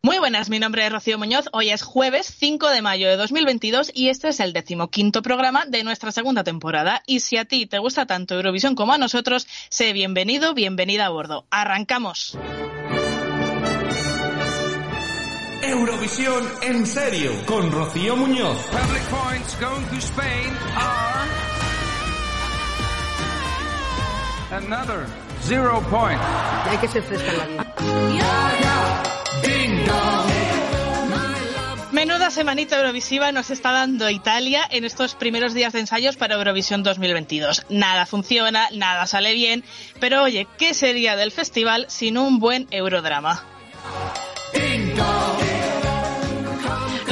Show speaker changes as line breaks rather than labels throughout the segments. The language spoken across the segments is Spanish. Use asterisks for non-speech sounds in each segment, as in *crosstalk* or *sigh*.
Muy buenas, mi nombre es Rocío Muñoz. Hoy es jueves 5 de mayo de 2022 y este es el decimoquinto programa de nuestra segunda temporada. Y si a ti te gusta tanto Eurovisión como a nosotros, sé bienvenido, bienvenida a bordo. ¡Arrancamos!
Eurovisión en serio con Rocío Muñoz.
Public points going to Spain are another zero point.
Hay que ser fresca en la vida.
Menuda semanita Eurovisiva nos está dando Italia en estos primeros días de ensayos para Eurovisión 2022. Nada funciona, nada sale bien, pero oye, ¿qué sería del festival sin un buen eurodrama?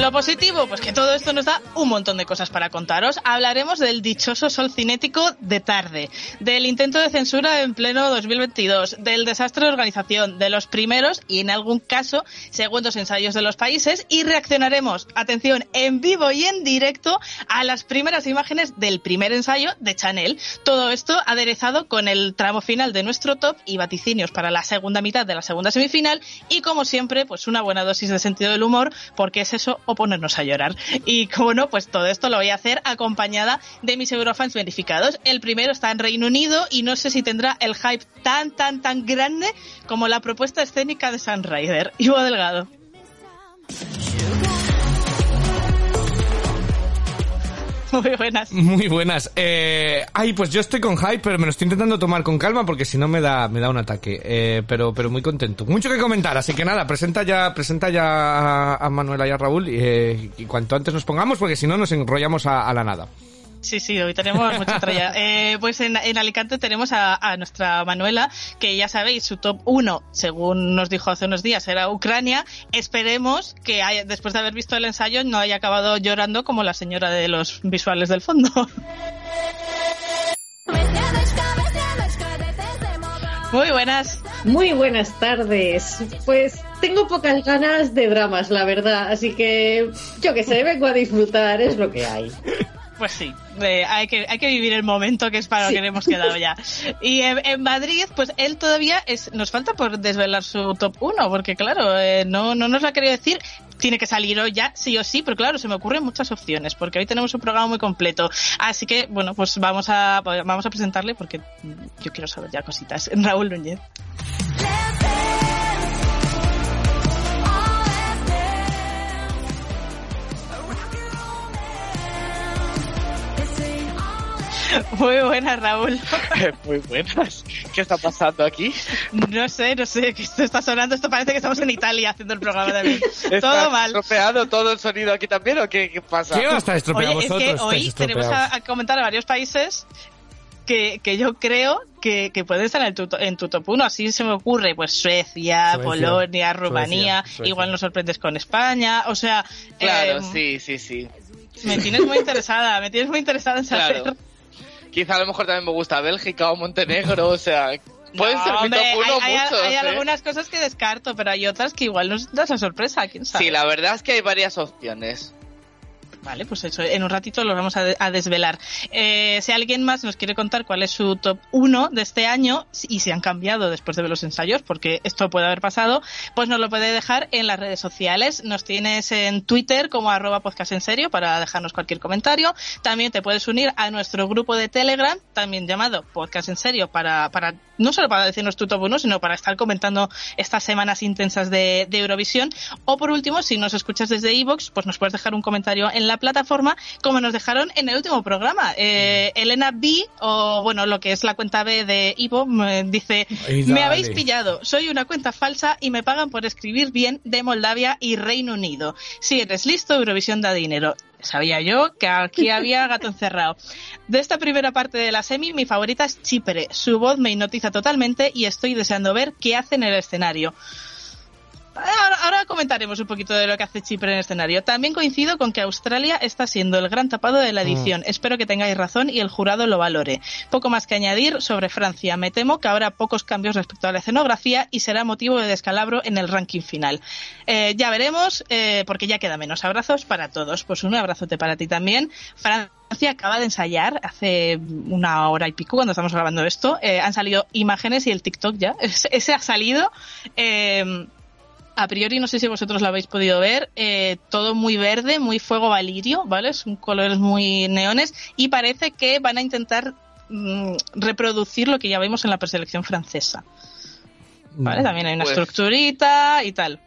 Lo positivo, pues que todo esto nos da un montón de cosas para contaros. Hablaremos del dichoso sol cinético de tarde, del intento de censura en pleno 2022, del desastre de organización, de los primeros y en algún caso segundos ensayos de los países y reaccionaremos, atención, en vivo y en directo a las primeras imágenes del primer ensayo de Chanel. Todo esto aderezado con el tramo final de nuestro top y vaticinios para la segunda mitad de la segunda semifinal y como siempre, pues una buena dosis de sentido del humor porque es eso ponernos a llorar. Y como no, pues todo esto lo voy a hacer acompañada de mis Eurofans verificados. El primero está en Reino Unido y no sé si tendrá el hype tan, tan, tan grande como la propuesta escénica de Sunrider. Ivo Delgado. *laughs* Muy buenas.
Muy buenas. Eh, ay, pues yo estoy con hype, pero me lo estoy intentando tomar con calma porque si no me da, me da un ataque. Eh, pero, pero muy contento. Mucho que comentar, así que nada, presenta ya, presenta ya a, Manuela y a Raúl y, eh, y cuanto antes nos pongamos porque si no nos enrollamos a la nada.
Sí, sí, hoy tenemos mucha tralla. *laughs* Eh, pues en, en, Alicante tenemos a, a, nuestra Manuela, que ya sabéis, su top 1, según nos dijo hace unos días, era Ucrania. Esperemos que haya, después de haber visto el ensayo no haya acabado llorando como la señora de los visuales del fondo. *laughs* Muy buenas.
Muy buenas tardes. Pues tengo pocas ganas de dramas, la verdad. Así que yo que sé, vengo a disfrutar, es lo que hay.
Pues sí, eh, hay, que, hay que vivir el momento que es para sí. lo que hemos quedado ya. Y en, en, Madrid, pues él todavía es, nos falta por desvelar su top 1, porque claro, eh, no, no nos lo ha querido decir. Tiene que salir hoy ya, sí o sí, pero claro, se me ocurren muchas opciones, porque hoy tenemos un programa muy completo. Así que, bueno, pues vamos a, vamos a presentarle, porque yo quiero saber ya cositas. *laughs* Raúl Núñez. *laughs* Muy buenas, Raúl. *laughs*
Muy buenas. ¿Qué está pasando aquí?
No sé, no sé, que esto está sonando. Esto parece que estamos en Italia haciendo el programa *laughs* también. todo mal.
estropeado todo el sonido aquí también o qué, qué pasa?
¿Qué va a estar estropeado
Oye, es que hoy tenemos a, a, comentar a varios países que, que yo creo que, que pueden estar en tu, en tu top 1. Así se me ocurre, pues Suecia, Suecia Polonia, Rumanía. Suecia, Suecia. Igual nos sorprendes con España. O sea.
Claro, eh, sí, sí, sí.
Me tienes muy interesada, me tienes muy interesada en saber.
Claro. Quizá a lo mejor también me gusta Bélgica o Montenegro, o sea, puede
no,
ser mi
hombre,
top uno
hay, hay,
muchos,
hay
¿eh?
algunas cosas que descarto, pero hay otras que igual nos das la sorpresa, quién sabe.
Sí, la verdad es que hay varias opciones.
Vale, pues eso, en un ratito lo vamos a desvelar. Eh, si alguien más nos quiere contar cuál es su top 1 de este año y si han cambiado después de ver los ensayos, porque esto puede haber pasado, pues nos lo puede dejar en las redes sociales. Nos tienes en Twitter como arroba podcast en serio para dejarnos cualquier comentario. También te puedes unir a nuestro grupo de Telegram, también llamado Podcast en serio, para, para no solo para decirnos tu top 1, sino para estar comentando estas semanas intensas de, de Eurovisión. O por último, si nos escuchas desde Evox, pues nos puedes dejar un comentario en la plataforma como nos dejaron en el último programa. Eh, Elena B, o bueno, lo que es la cuenta B de Ivo, dice, me habéis pillado, soy una cuenta falsa y me pagan por escribir bien de Moldavia y Reino Unido. Si eres listo, Eurovisión da dinero. Sabía yo que aquí *laughs* había gato encerrado. De esta primera parte de la semi, mi favorita es Chipre. Su voz me hipnotiza totalmente y estoy deseando ver qué hace en el escenario. Ahora, ahora, comentaremos un poquito de lo que hace Chipre en el escenario. También coincido con que Australia está siendo el gran tapado de la edición. Mm. Espero que tengáis razón y el jurado lo valore. Poco más que añadir sobre Francia. Me temo que habrá pocos cambios respecto a la escenografía y será motivo de descalabro en el ranking final. Eh, ya veremos, eh, porque ya queda menos. Abrazos para todos. Pues un abrazote para ti también. Francia acaba de ensayar hace una hora y pico cuando estamos grabando esto. Eh, han salido imágenes y el TikTok ya. *laughs* Ese ha salido. Eh, a priori no sé si vosotros lo habéis podido ver, eh, todo muy verde, muy fuego valirio, ¿vale? Son colores muy neones y parece que van a intentar mm, reproducir lo que ya vimos en la preselección francesa. ¿Vale? También hay una
Pues-
estructurita y tal.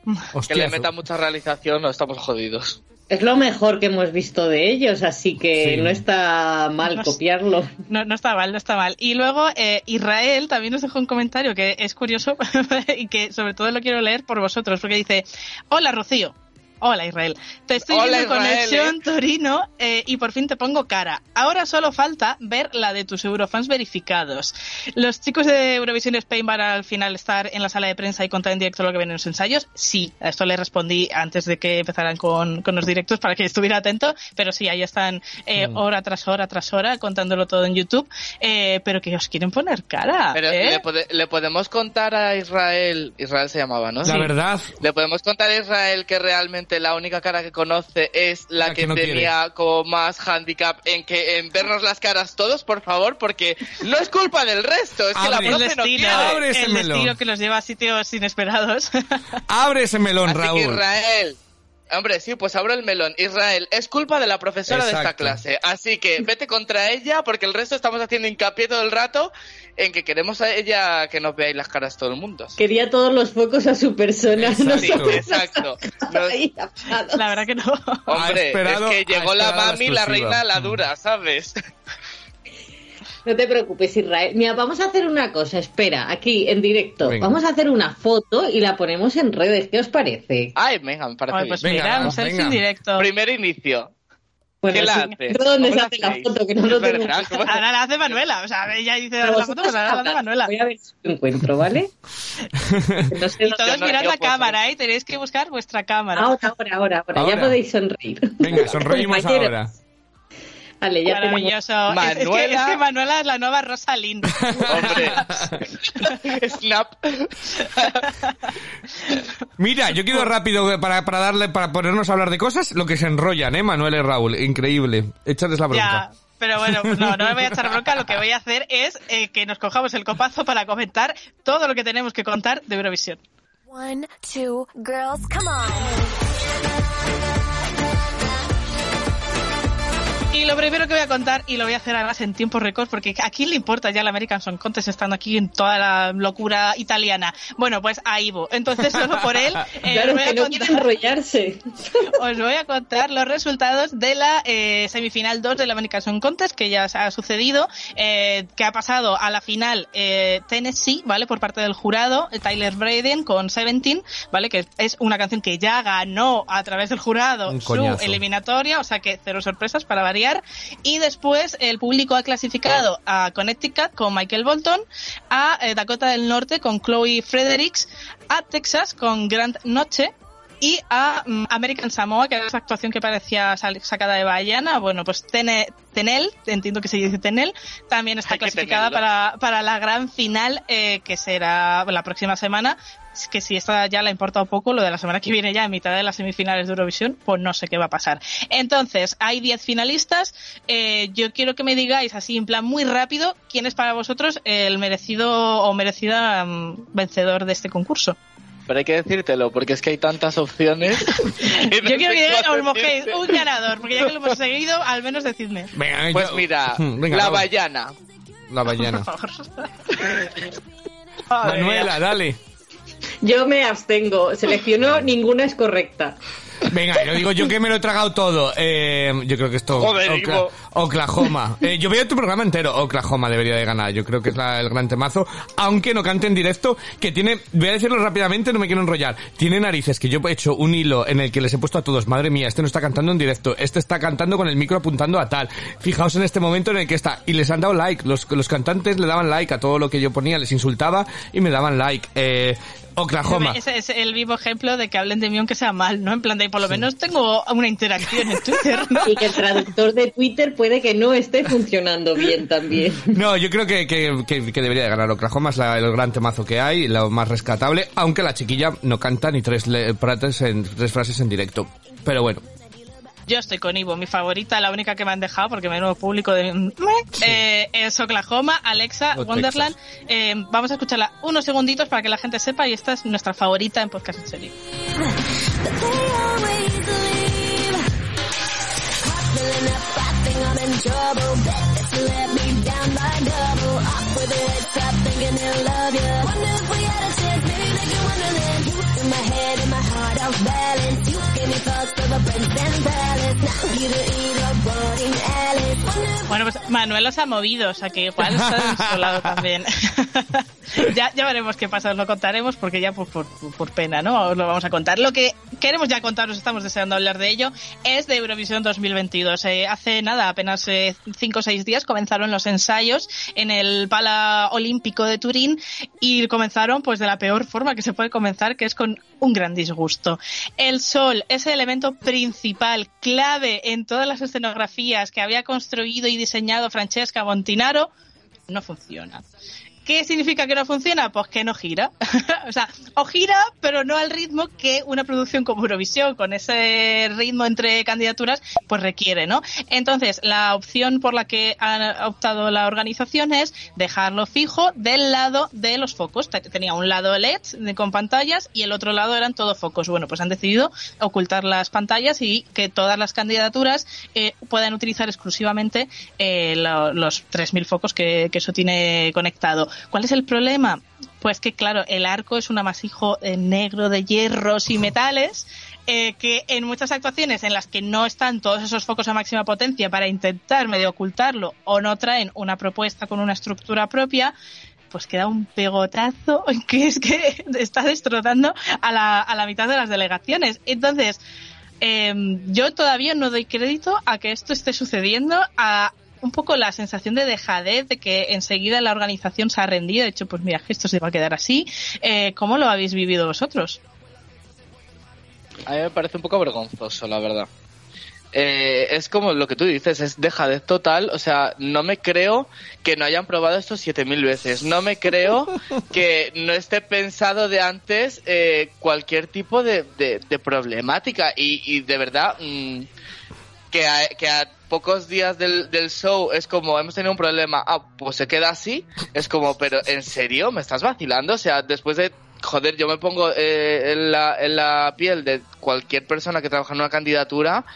Que le meta mucha realización, no estamos jodidos.
Es lo mejor que hemos visto de ellos, así que
Sí.
no está mal
No
copiarlo.
No, no está mal, no está mal. Y luego eh, Israel también nos dejó un comentario que es curioso *laughs* y que sobre todo lo quiero leer por vosotros, porque dice, hola Rocío. Hola Israel, te estoy
Hola,
viendo
Israel,
Conexión. Torino eh, y por fin te pongo cara. Ahora solo falta ver la de tus Eurofans verificados. Los chicos de Eurovisión Spain van al final estar en la sala de prensa y contar en directo lo que ven en los ensayos. Sí, a esto le respondí antes de que empezaran con, con los directos para que *laughs* estuviera atento, pero sí, ahí están eh,
Mm.
hora tras hora tras hora contándolo todo en YouTube, eh, pero que os quieren poner cara.
Pero
¿eh?
le, pode- le podemos contar a Israel, Israel se llamaba, ¿no?
La verdad,
Le podemos contar a Israel que realmente la única cara que conoce es la,
La
que,
que no
tenía como más handicap en que en vernos las caras todos, por favor, porque no es culpa del resto, es que la
el
profe no
destino,
quiere.
Ese
el
melón.
destino que los lleva a sitios inesperados. *laughs*
abre ese melón,
Así que
Raúl.
Israel, hombre, sí, pues abro el melón. Israel, es culpa de la profesora de esta clase, así que vete contra ella porque el resto estamos haciendo hincapié todo el rato en que queremos a ella que nos veáis las caras todo el mundo.
Quería todos los focos a su persona.
Exacto.
No
exacto. Nos- *laughs*
la verdad que no.
Hombre,
esperado-
es que llegó la mami, la, reina, la dura, ¿sabes?
No te preocupes, Israel. Mira, vamos a hacer una cosa. Espera, aquí en directo.
Venga.
Vamos a hacer una foto y la ponemos en redes. ¿Qué os parece?
Ay, venga, me parece
Ay,
bien.
pues
Venga,
mira, un
vamos, venga.
en directo.
Primer inicio.
Bueno,
¿Qué la
¿Dónde
¿Cómo
se
la
hace la foto? Que no lo
Es
tengo.
verdad, ¿cómo-
Ahora la hace Manuela, o sea, ella dice la foto, pues ahora la hace Manuela.
Voy a ver si lo encuentro, ¿vale? *laughs* No sé
Y todos
no,
mirad la cámara, ¿eh? Tenéis que buscar vuestra cámara.
Ahora, ahora, ahora, ahora. Ya podéis sonreír.
Venga, *laughs* sonreímos ahora.
Vale, ya tenemos.
Maravilloso. Es- Es, que,
Manuela.
es que Manuela es la nueva Rosalind.
Hombre. *laughs* Snap.
Mira, yo quiero rápido para, para darle, para ponernos a hablar de cosas, lo que se enrollan, eh, Manuel y Raúl. Increíble. Échales la
ya.
bronca.
Pero bueno, pues no, no me voy a echar bronca. Lo que voy a hacer es eh, que nos cojamos el copazo para comentar todo lo que tenemos que contar de Eurovisión.
One, two, girls, come on.
Y lo primero que voy a contar, y lo voy a hacer además en tiempo récord, porque ¿a quién le importa ya el American Song Contest estando aquí en toda la locura italiana? Bueno, pues a Ivo. Entonces, solo por él, *laughs* eh,
Claro,
os voy a
que no
contar-
quiere enrollarse. *laughs*
os voy a contar los resultados de la eh, semifinal 2 del American Song Contest que ya ha sucedido, eh, que ha pasado a la final eh, Tennessee, ¿vale? Por parte del jurado, Tyler Braden con Seventeen, ¿vale? Que es una canción que ya ganó a través del jurado
Un
su
coñazo.
eliminatoria, o sea que cero sorpresas para variar. Y después el público ha clasificado a Connecticut con Michael Bolton, a eh, Dakota del Norte con Chloe Fredericks, a Texas con Grant Noche, y a mm, American Samoa, que era esa actuación que parecía sacada de Bayana. Bueno, pues Tene- Tenel, entiendo que se dice Tenel, también está
Hay
clasificada para, para la gran final, eh, que será la próxima semana. Que si esta ya la importa un poco, lo de la semana que viene ya, en mitad de las semifinales de Eurovisión, pues no sé qué va a pasar. Entonces, hay 10 finalistas. Eh, yo quiero que me digáis, así en plan muy rápido, quién es para vosotros el merecido o merecida mm, vencedor de este concurso.
Pero hay que decírtelo, porque es que hay tantas opciones. *laughs* *laughs*
Yo quiero que os mojéis un ganador, porque ya que lo hemos seguido, al menos decidme.
Venga,
Pues
yo-
mira, *laughs*
Venga,
la
Raúl.
Bayana.
La
mía.
Manuela, dale.
Yo me abstengo. Selecciono ninguna es correcta.
Venga, lo digo yo que me lo he tragado todo. Eh, yo creo que esto...
Joder,
Ocla-. Oklahoma. Eh, yo veo tu programa entero. Oklahoma debería de ganar. Yo creo que es la- el gran temazo. Aunque no cante en directo, que tiene... Voy a decirlo rápidamente, no me quiero enrollar. Tiene narices, que yo he hecho un hilo en el que les he puesto a todos. Madre mía, este no está cantando en directo. Este está cantando con el micro apuntando a tal. Fijaos en este momento en el que está. Y les han dado like. Los, los cantantes le daban like a todo lo que yo ponía. Les insultaba y me daban like. Eh, Oklahoma.
Ese es el vivo ejemplo de que hablen de mí aunque sea mal, ¿no? En plan de por lo menos tengo una interacción en Twitter, ¿no? *laughs*
Y que el traductor de Twitter puede que no esté funcionando bien también.
No, yo creo que, que, que- que debería de ganar Oklahoma, es la- el gran temazo que hay, lo más rescatable, aunque la chiquilla no canta ni tres, le- en, tres frases en directo. Pero bueno.
Yo estoy con Ivo, mi favorita, la única que me han dejado, porque menudo público de... Eh, es Oklahoma, Alexa,
O
Wonderland. Eh, vamos a escucharla unos segunditos para que la gente sepa y esta es nuestra favorita en podcast en serio.
My head and my heart off balance. You give me thoughts of a prince and palace. Now you the either boarding Alice. Wonder if
Bueno, pues Manuel los ha movido, o sea que igual está de su lado también. *laughs* ya, ya veremos qué pasa, os lo contaremos porque ya pues, por, por pena, ¿no? Os lo vamos a contar. Lo que queremos ya contaros, estamos deseando hablar de ello, es de Eurovisión 2022. Eh, hace nada, apenas eh, cinco o seis días comenzaron los ensayos en el Pala Olímpico de Turín y comenzaron pues de la peor forma que se puede comenzar, que es con un gran disgusto. El sol es el elemento principal, clave en todas las escenografías que había construido y diseñado Francesca Montinaro, no funciona. ¿Qué significa que no funciona? Pues que no gira. *laughs* o sea, o gira, pero no al ritmo que una producción como Eurovisión, con ese ritmo entre candidaturas, pues requiere, ¿no? Entonces, la opción por la que ha optado la organización es dejarlo fijo del lado de los focos. Te- Tenía un lado LED con pantallas y el otro lado eran todo focos. Bueno, pues han decidido ocultar las pantallas y que todas las candidaturas eh, puedan utilizar exclusivamente eh, lo- los 3.000 focos que eso tiene conectado. ¿Cuál es el problema? Pues que, claro, el arco es un amasijo eh, negro de hierros y metales eh, que en muchas actuaciones en las que no están todos esos focos a máxima potencia para intentar medio ocultarlo o no traen una propuesta con una estructura propia, pues queda un pegotazo *laughs* que es que está destrozando a la, a la mitad de las delegaciones. Entonces, eh, yo todavía no doy crédito a que esto esté sucediendo, a un poco la sensación de dejadez, de que enseguida la organización se ha rendido, de hecho, pues mira, esto se va a quedar así. Eh, ¿Cómo lo habéis vivido vosotros?
A mí me parece un poco vergonzoso, la verdad. Eh, es como lo que tú dices, es dejadez total. O sea, no me creo que no hayan probado esto 7000 veces. No me creo *laughs* que no esté pensado de antes eh, cualquier tipo de, de- de problemática. Y, y de verdad, mm, que, a, que a pocos días del, del show es como, hemos tenido un problema, ah, pues se queda así. Es como, pero ¿en serio? ¿Me estás vacilando? O sea, después de joder, yo me pongo eh, en, la, en la piel de cualquier persona que trabaja en una candidatura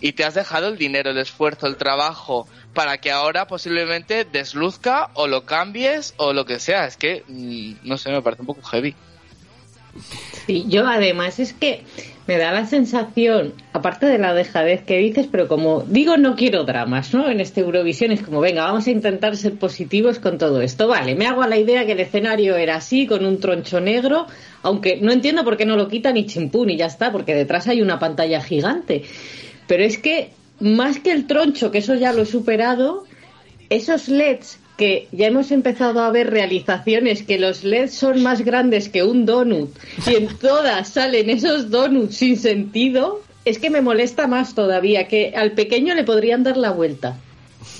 y te has dejado el dinero, el esfuerzo, el trabajo para que ahora posiblemente desluzca o lo cambies o lo que sea. Es que, mm, no sé, me parece un poco heavy.
Sí, yo además es que me da la sensación, aparte de la dejadez que dices, pero como digo, no quiero dramas, ¿no? En este Eurovisión es como, venga, vamos a intentar ser positivos con todo esto. Vale, me hago a la idea que el escenario era así, con un troncho negro, aunque no entiendo por qué no lo quitan y chimpún y ya está, porque detrás hay una pantalla gigante. Pero es que, más que el troncho, que eso ya lo he superado, esos LEDs que ya hemos empezado a ver realizaciones que los LEDs son más grandes que un donut y en todas salen esos donuts sin sentido, es que me molesta más todavía, que al pequeño le podrían dar la vuelta.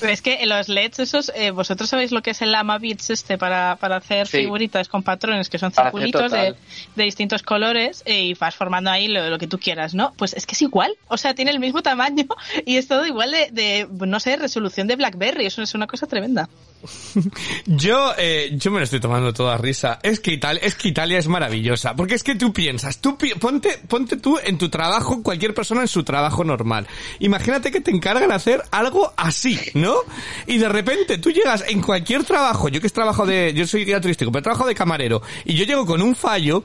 Pero es que los LEDs esos, eh, vosotros sabéis lo que es el Lama Beats este para, para hacer
Sí.
figuritas con patrones que son
Para
circulitos de, de distintos colores eh, y vas formando ahí lo, lo que tú quieras, ¿no? Pues es que es igual, o sea, tiene el mismo tamaño *laughs* y es todo igual de, de no sé, resolución de BlackBerry, eso es una cosa tremenda. *laughs*
Yo, eh, yo me lo estoy tomando toda risa. Es que Italia, es que Italia es maravillosa. Porque es que tú piensas, tú pi- ponte, ponte tú en tu trabajo, cualquier persona en su trabajo normal. Imagínate que te encargan hacer algo así, ¿no? Y de repente tú llegas en cualquier trabajo, yo que es trabajo de, yo soy guía turístico, pero trabajo de camarero, y yo llego con un fallo,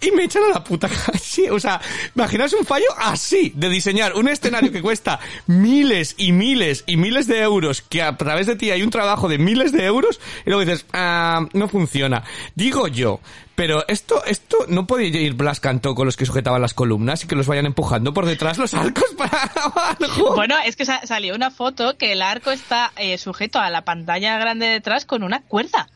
y me echan a la puta calle. *laughs* O sea, imaginaos un fallo así, de diseñar un escenario que cuesta miles y miles y miles de euros, que a través de ti hay un trabajo de miles de euros, y luego dices, ah, no funciona. Digo yo, pero esto, esto no podía ir Blas Cantó con los que sujetaban las columnas y que los vayan empujando por detrás los arcos para *laughs* abajo.
Bueno, es que sa- salió una foto que el arco está eh, sujeto a la pantalla grande detrás con una cuerda.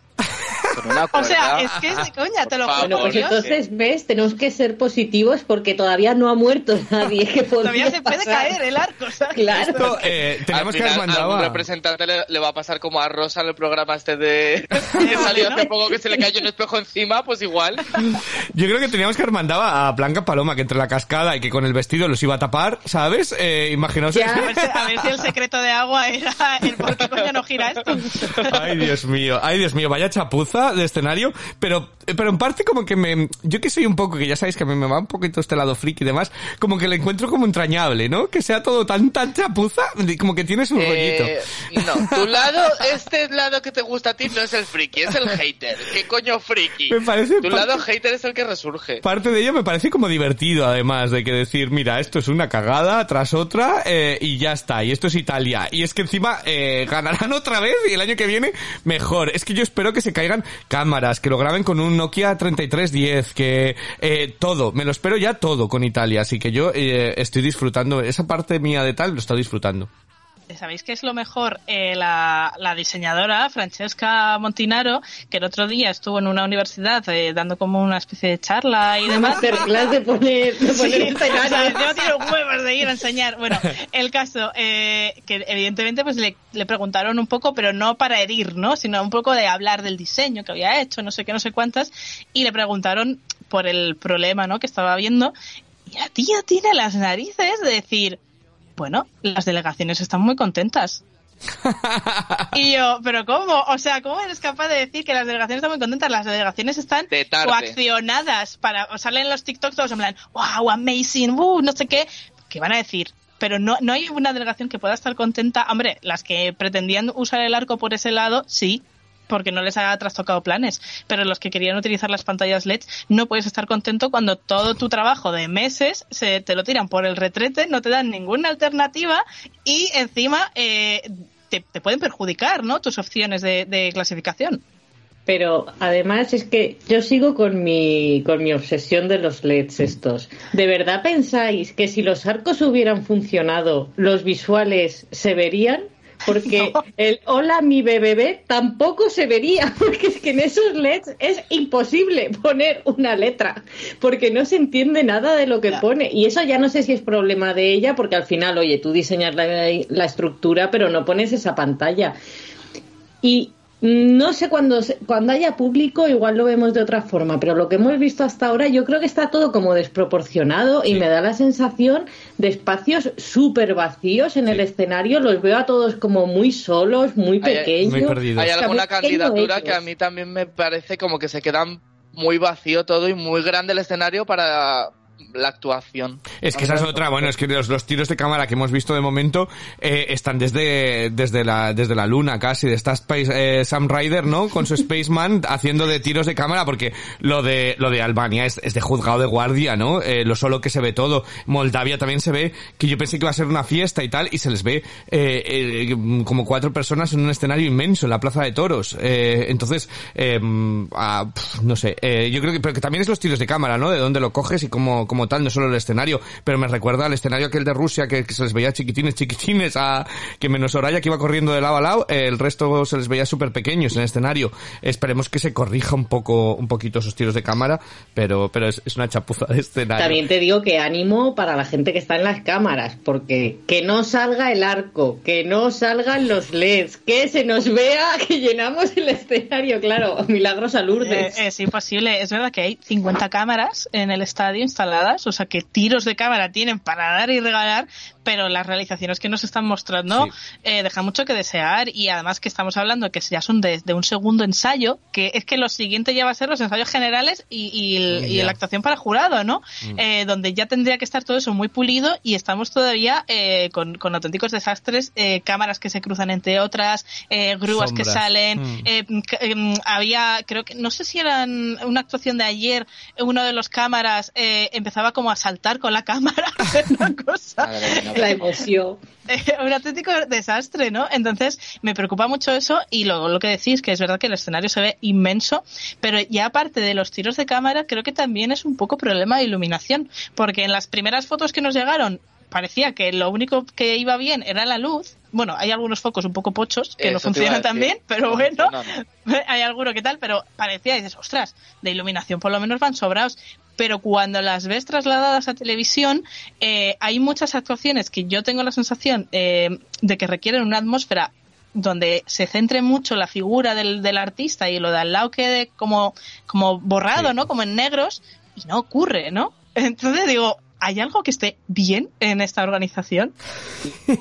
*laughs* O sea, es que es de coña, te lo juro.
Bueno, pues entonces, ¿ves? Tenemos que ser positivos porque todavía no ha muerto nadie *laughs* que
Todavía se puede
pasar.
caer el arco, ¿sabes?
Claro.
Esto, eh,
Al
teníamos que haber
final,
mandado
algún
a-
representante le, le va a pasar como a Rosa en el programa este de *laughs* que salió hace poco que se le cayó un espejo encima, pues igual.
Yo creo que teníamos que haber mandado a Blanca Paloma, que entre la cascada y que con el vestido los iba a tapar, ¿sabes? Eh, imaginaos...
Ya.
A ver, si, a ver si el secreto de agua era el por qué coño no gira esto.
Ay, Dios mío, ay, Dios mío, vaya chapuza de escenario, pero, pero en parte como que me, yo que soy un poco, que ya sabéis que a mí me va un poquito este lado friki y demás, como que lo encuentro como entrañable, ¿no? Que sea todo tan, tan chapuza, como que tiene su rollito.
Eh, no, *laughs* tu lado, este lado que te gusta a ti no es el friki, es el hater. ¿Qué coño friki?
Me parece
Tu
parte-
lado hater es el que resurge.
Parte de ello me parece como divertido, además, de que decir, mira, esto es una cagada tras otra eh, y ya está, y esto es Italia. Y es que encima eh, ganarán otra vez y el año que viene mejor. Es que yo espero que se caigan cámaras, que lo graben con un Nokia 3310, que eh, todo, me lo espero ya todo con Italia. Así que yo eh, estoy disfrutando, esa parte mía de tal lo estoy disfrutando.
¿Sabéis qué es lo mejor? Eh, la, la diseñadora Francesca Montinaro, que el otro día estuvo en una universidad eh, dando como una especie de charla y demás.
Masterclass de poner, de poner
Sí, *laughs*
escenarios.
o sea, huevos de ir a enseñar. Bueno, *laughs* el caso, eh, que evidentemente pues le, le preguntaron un poco, pero no para herir, ¿no? Sino un poco de hablar del diseño que había hecho, no sé qué, no sé cuántas, y le preguntaron por el problema, ¿no? Que estaba viendo. Y la tía tiene las narices de decir, bueno, las delegaciones están muy contentas. *laughs* Y yo, ¿pero cómo? O sea, ¿cómo eres capaz de decir que las delegaciones están muy contentas? Las delegaciones están coaccionadas para... O salen los TikToks todos en plan, wow, amazing, uh, no sé qué. ¿Qué van a decir? Pero no, no hay una delegación que pueda estar contenta. Hombre, las que pretendían usar el arco por ese lado, sí, porque no les ha trastocado planes. Pero los que querían utilizar las pantallas LED, no puedes estar contento cuando todo tu trabajo de meses se te lo tiran por el retrete, no te dan ninguna alternativa y encima eh, te, pueden perjudicar, ¿no? Tus opciones de, de clasificación.
Pero además es que yo sigo con mi, con mi obsesión de los LEDs estos. ¿De verdad pensáis que si los arcos hubieran funcionado, los visuales se verían? Porque *laughs*
No.
el hola mi bebé tampoco se vería, *laughs* porque es que en esos LEDs es imposible poner una letra, porque no se entiende nada de lo que pone. Y eso ya no sé si es problema de ella, porque al final, oye, tú diseñas la, la estructura, pero no pones esa pantalla. Y no sé cuando, se- cuando haya público, igual lo vemos de otra forma, pero lo que hemos visto hasta ahora, yo creo que está todo como desproporcionado y me da la sensación de espacios súper vacíos en el escenario. Los veo a todos como muy solos, muy
Hay-
pequeños.
Muy perdidos.
Hay alguna candidatura que a mí también me parece como que se quedan muy vacío todo y muy grande el escenario para la actuación.
Es que esa es otra, bueno, es que los, los tiros de cámara que hemos visto de momento eh, están desde, desde, la, desde la luna casi, de esta Space, eh, Sam Ryder, ¿no? Con su *laughs* Spaceman haciendo de tiros de cámara, porque lo de, lo de Albania es, es de juzgado de guardia, ¿no? Eh, lo solo que se ve todo. Moldavia también se ve, que yo pensé que iba a ser una fiesta y tal, y se les ve eh, eh, como cuatro personas en un escenario inmenso, en la Plaza de Toros. Eh, entonces, eh, ah, pf, no sé, eh, yo creo que, pero que también es los tiros de cámara, ¿no? De dónde lo coges y cómo, como tal, no solo el escenario, pero me recuerda al escenario aquel de Rusia que, que se les veía chiquitines, chiquitines, a, que menos Soraya que iba corriendo de lado a lado, eh, el resto se les veía súper pequeños en el escenario. Esperemos que se corrija un poco, un poquito esos tiros de cámara, pero, pero es, es una chapuza de escenario.
También te digo que ánimo para la gente que está en las cámaras, porque que no salga el arco, que no salgan los LEDs, que se nos vea que llenamos el escenario, claro, milagros a
Eh,
Lourdes.
es imposible. Es verdad que hay 50 cámaras en el estadio instaladas, o sea que tiros de cámara tienen para dar y regalar, pero las realizaciones que nos están mostrando
Sí.
eh, dejan mucho que desear y además que estamos hablando que ya son de, de un segundo ensayo, que es que lo siguiente ya va a ser los ensayos generales y, y, el- y la actuación para jurado, ¿no?
Mm.
Eh, donde ya tendría que estar todo eso muy pulido y estamos todavía eh, con, con auténticos desastres, eh, cámaras que se cruzan entre otras, eh, grúas que
Sombras.
salen,
Mm.
eh, c- em, había, creo que, no sé si eran una actuación de ayer, uno de los cámaras eh, empezaba como a saltar con la cámara, *laughs* una *laughs* cosa,
Madre.
La emoción.
eh, un auténtico desastre, ¿no? Entonces me preocupa mucho eso y luego lo que decís, que es verdad que el escenario se ve inmenso, pero ya aparte de los tiros de cámara, creo que también es un poco problema de iluminación, porque en las primeras fotos que nos llegaron parecía que lo único que iba bien era la luz. Bueno, hay algunos focos un poco pochos que no
Eso
funcionan tan bien, pero
No
bueno, *laughs* hay alguno que tal, pero parecía, y dices, ostras, de iluminación por lo menos van sobrados. Pero cuando las ves trasladadas a televisión, eh, hay muchas actuaciones que yo tengo la sensación eh, de que requieren una atmósfera donde se centre mucho la figura del, del artista y lo de al lado quede como, como borrado,
Sí.
¿no? Como en negros, y no ocurre, ¿no? *laughs* Entonces digo, ¿hay algo que esté bien en esta organización?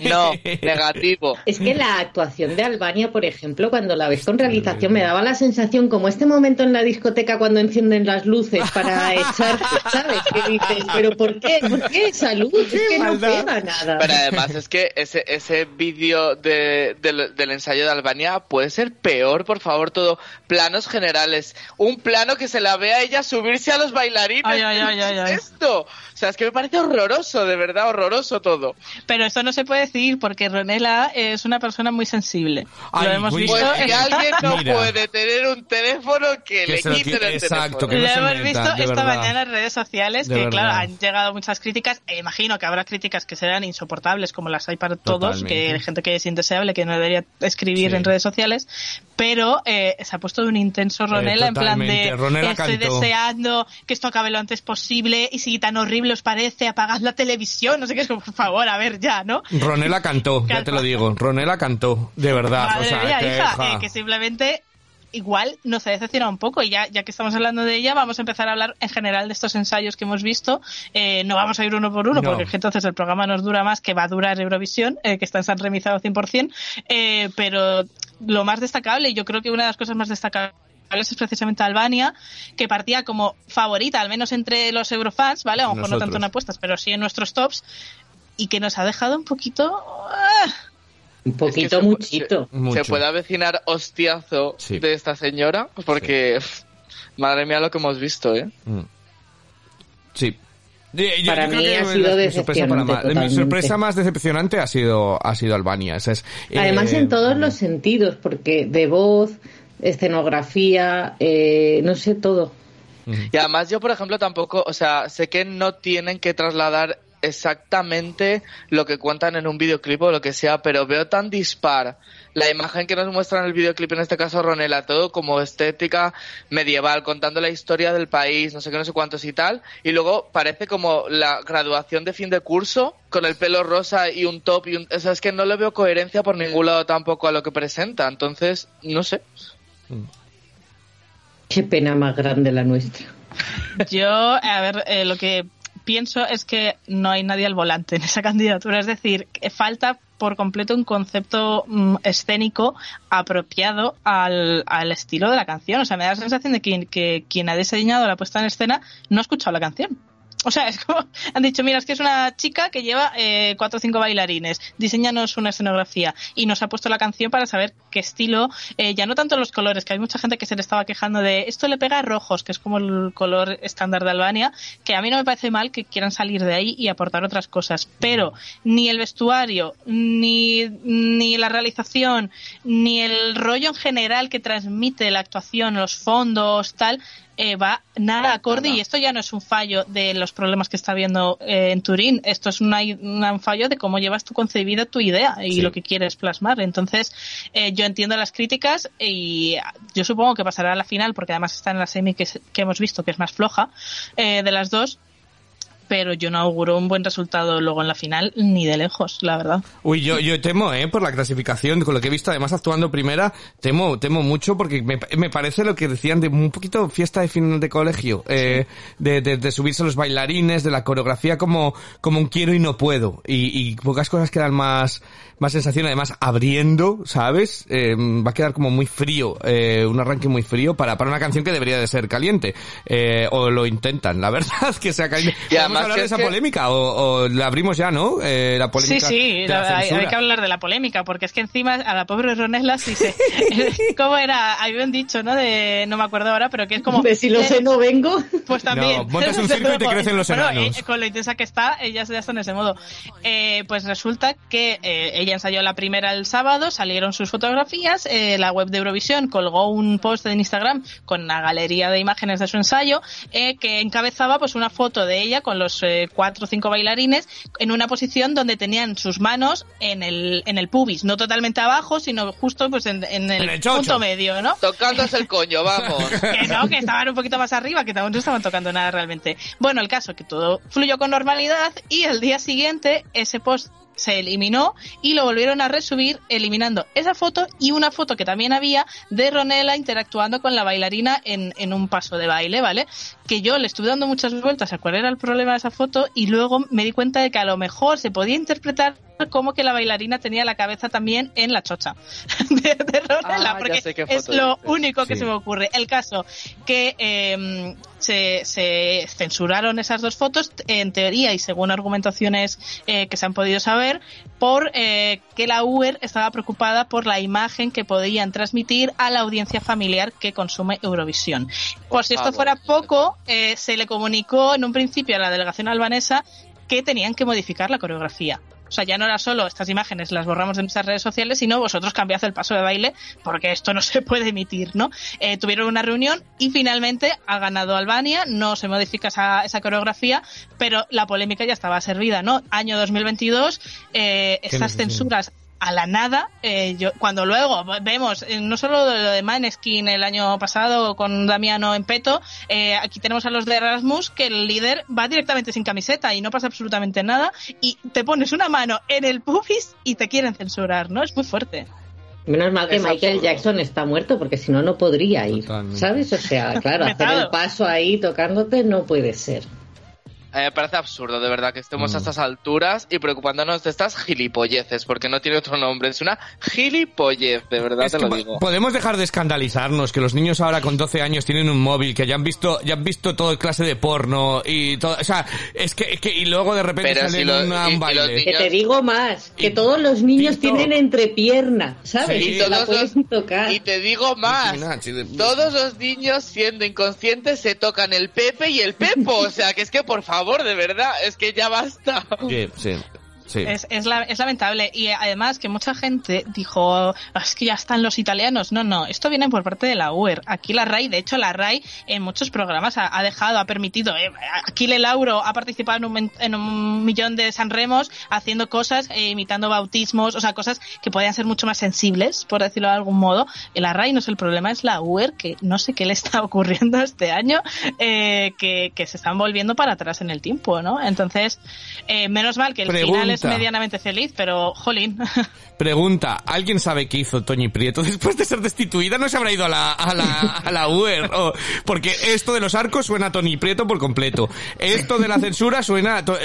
No, negativo.
Es que la actuación de Albania, por ejemplo, cuando la ves con realización, me daba la sensación como este momento en la discoteca cuando encienden las luces para *laughs* echar, ¿sabes? Que dices, pero ¿por qué? ¿Por qué esa luz? Es que no pega nada.
Pero además es que ese, ese vídeo de, del, del ensayo de Albania puede ser peor, por favor, todo. Planos generales. Un plano que se la vea a ella subirse a los bailarines.
Ay, ay, ay, ay,
¿Qué
ay.
es esto? O sea, es que me parece horroroso, de verdad, horroroso todo.
Pero eso no se puede decir porque Ronela es una persona muy sensible.
Ay,
lo hemos visto.
Pues alguien *laughs* no
Mira.
puede tener un teléfono, que,
Que
le quiten
quite,
el
exacto,
teléfono.
que no
lo
se
hemos
meta,
visto esta
verdad.
mañana en redes sociales,
De
que
verdad.
claro, han llegado muchas críticas. E imagino que habrá críticas que serán insoportables, como las hay para todos,
Totalmente.
que hay gente que es indeseable, que no debería escribir
Sí.
en redes sociales. Pero eh, se ha puesto de un intenso Ronela en plan de.
Ronela
estoy
cantó.
deseando que esto acabe lo antes posible y si tan horrible os parece, apagad la televisión. No sé qué es por favor, a ver ya, ¿no?
Ronela cantó, ya te lo digo. Ronela cantó, de verdad.
Madre
o sea,
mía,
que,
hija,
ja.
eh, que simplemente igual nos ha decepcionado un poco y ya, ya que estamos hablando de ella vamos a empezar a hablar en general de estos ensayos que hemos visto Eh, no vamos a ir uno por uno
No.
porque es que entonces el programa nos dura más que va a durar Eurovisión eh, que está en San Remizado 100% eh, pero lo más destacable y yo creo que una de las cosas más destacables es precisamente Albania, que partía como favorita, al menos entre los eurofans, ¿vale? A lo mejor no
Nosotros.
tanto en apuestas, pero sí en nuestros tops, y que nos ha dejado un poquito... ah,
Un
Es que
poquito,
se pu-
muchito.
Se,
Mucho.
se puede avecinar hostiazo
Sí.
de esta señora, porque pff, madre mía lo que hemos visto, ¿eh?
Mm. Sí. Yo- yo-
Para mí
que
ha sido
mi sorpresa para Mi sorpresa más decepcionante ha sido, ha sido Albania. Es,
Además,
eh,
en todos los sentidos, porque de voz, escenografía, eh, no sé, todo.
Y además yo, por ejemplo, tampoco, o sea, sé que no tienen que trasladar exactamente lo que cuentan en un videoclip o lo que sea, pero veo tan dispar la imagen que nos muestra en el videoclip, en este caso Ronela, todo como estética medieval, contando la historia del país, no sé qué, no sé cuántos y tal, y luego parece como la graduación de fin de curso, con el pelo rosa y un top, y un... o sea, es que no le veo coherencia por ningún lado tampoco a lo que presenta, entonces, no sé.
Qué pena más grande la nuestra.
Yo, a ver, eh, lo que pienso es que no hay nadie al volante en esa candidatura. Es decir, falta por completo un concepto mm, escénico apropiado al, al estilo de la canción. O sea, me da la sensación de que, que quien ha diseñado la puesta en escena no ha escuchado la canción. *laughs* O sea, es como, han dicho, mira, es que es una chica que lleva eh, cuatro o cinco bailarines, diseñanos una escenografía y nos ha puesto la canción para saber qué estilo, eh, ya no tanto los colores, que hay mucha gente que se le estaba quejando de esto le pega rojos, que es como el color estándar de Albania, que a mí no me parece mal que quieran salir de ahí y aportar otras cosas, pero ni el vestuario, ni, ni la realización, ni el rollo en general que transmite la actuación, los fondos, tal, eh, va nada acorde y esto ya no es un fallo de los problemas que está habiendo eh, en Turín, esto es una- una- un fallo de cómo llevas tú concebida tu idea y
Sí.
lo que quieres plasmar. Entonces, eh, yo entiendo las críticas y yo supongo que pasará a la final porque además está en la semi que, que hemos visto que es más floja eh, de las dos. Pero yo no auguro un buen resultado luego en la final, ni de lejos, la verdad.
Uy, yo, yo temo, eh, por la clasificación, con lo que he visto, además actuando primera, temo, temo mucho porque me, me parece lo que decían de un poquito fiesta de final de colegio, eh, de, de, de subirse los bailarines, de la coreografía como, como un quiero y no puedo, y, y pocas cosas quedan más, más sensación, además abriendo, ¿sabes? Eh, va a quedar como muy frío, eh, un arranque muy frío para, para una canción que debería de ser caliente, eh, o lo intentan, la *laughs* verdad, que sea caliente.
Y
¿Podemos hablar
que
de
es
esa
que-
polémica o, o la abrimos ya, ¿no? Eh, la
Sí,
polémica
sí,
de la
la- hay, que hablar de la polémica, porque es que encima a la pobre Ronela sí se... *laughs* ¿Cómo era? Había un dicho, ¿no? De, no me acuerdo ahora, pero que es como...
De si lo sé, no vengo.
Pues también.
No, montas un *laughs* circo y te crecen los
Bueno,
enanos.
eh, con lo intensa que está, ella ya está en ese modo. Eh, pues resulta que eh, ella ensayó la primera el sábado, salieron sus fotografías, eh, la web de Eurovisión colgó un post en Instagram con una galería de imágenes de su ensayo eh, que encabezaba pues una foto de ella con los eh, cuatro o cinco bailarines en una posición donde tenían sus manos en el, en el pubis, no totalmente abajo, sino justo pues en, en el,
En el chocho.
punto medio, ¿no?
Tocándose el coño, *laughs* vamos.
que no, que estaban un poquito más arriba, que tampoco no estaban tocando nada realmente. Bueno, el caso que todo fluyó con normalidad y el día siguiente ese post se eliminó y lo volvieron a resubir eliminando esa foto y una foto que también había de Ronela interactuando con la bailarina en, en un paso de baile, ¿vale? Que yo le estuve dando muchas vueltas a cuál era el problema de esa foto y luego me di cuenta de que a lo mejor se podía interpretar como que la bailarina tenía la cabeza también en la chocha *laughs* de, de Ronela,
Ah,
porque es lo
dices.
único que
Sí.
se me ocurre. El caso que eh, se, se censuraron esas dos fotos, en teoría y según argumentaciones eh, que se han podido saber, por eh, que la UER estaba preocupada por la imagen que podían transmitir a la audiencia familiar que consume Eurovisión. Por si esto
Ah,
fuera poco, eh, se le comunicó en un principio a la delegación albanesa que tenían que modificar la coreografía. O sea, ya no era solo estas imágenes las borramos de nuestras redes sociales, sino vosotros cambiad el paso de baile porque esto no *laughs* se puede emitir, ¿no? Eh, tuvieron una reunión y finalmente ha ganado Albania, no se modifica esa, esa coreografía, pero la polémica ya estaba servida, ¿no? Año 2022, eh, estas censuras a la nada, eh, yo, cuando luego vemos eh, no solo lo de Maneskin el año pasado con Damiano en peto, eh, aquí tenemos a los de Erasmus que el líder va directamente sin camiseta y no pasa absolutamente nada y te pones una mano en el pubis y te quieren censurar, ¿no? Es muy fuerte.
Menos mal que
Es
Michael
absurdo.
Jackson está muerto, porque si no, no podría ir.
Totalmente.
¿Sabes? O sea, claro, hacer el paso ahí tocándote no puede ser.
A mí me parece absurdo, de verdad, que estemos
Mm.
a estas alturas y preocupándonos de estas gilipolleces, porque no tiene otro nombre. Es una gilipollez, de verdad
Es
te lo digo.
podemos dejar de escandalizarnos que los niños ahora con 12 años tienen un móvil que ya han visto ya han visto todo clase de porno y todo, o sea, es que, es que y luego de repente
Pero
sale
si lo-
una-
y-
un.
Que te digo más, que
Y-
todos los niños tienen entrepierna, ¿sabes?
Sí.
Y te la
los-
tocar.
Y te digo más, todos los niños siendo inconscientes se tocan el pepe y el pepo, o sea, que es que por favor, de verdad, es que ya basta.
Sí.
Es, es, la- es lamentable. Y además que mucha gente dijo, "Ah, es que ya están los italianos. No, no, esto viene por parte de la UER. Aquí la RAI, de hecho la RAI en muchos programas ha, ha dejado, ha permitido. Eh, Aquile Lauro ha participado en un, en un millón de Sanremos haciendo cosas, eh, imitando bautismos, o sea, cosas que podían ser mucho más sensibles, por decirlo de algún modo. La RAI no es el problema, es la UER, que no sé qué le está *laughs* ocurriendo este año, eh, que, que se están volviendo para atrás en el tiempo, ¿no? Entonces, eh, menos mal que el final es
Pregunta.
medianamente feliz, pero jolín. *laughs*
Pregunta, ¿alguien sabe qué hizo Toñi Prieto después de ser destituida? ¿No se habrá ido a la, a la, a la UER? Porque esto de los arcos suena a Toñi Prieto por completo. Esto de la censura suena a... to-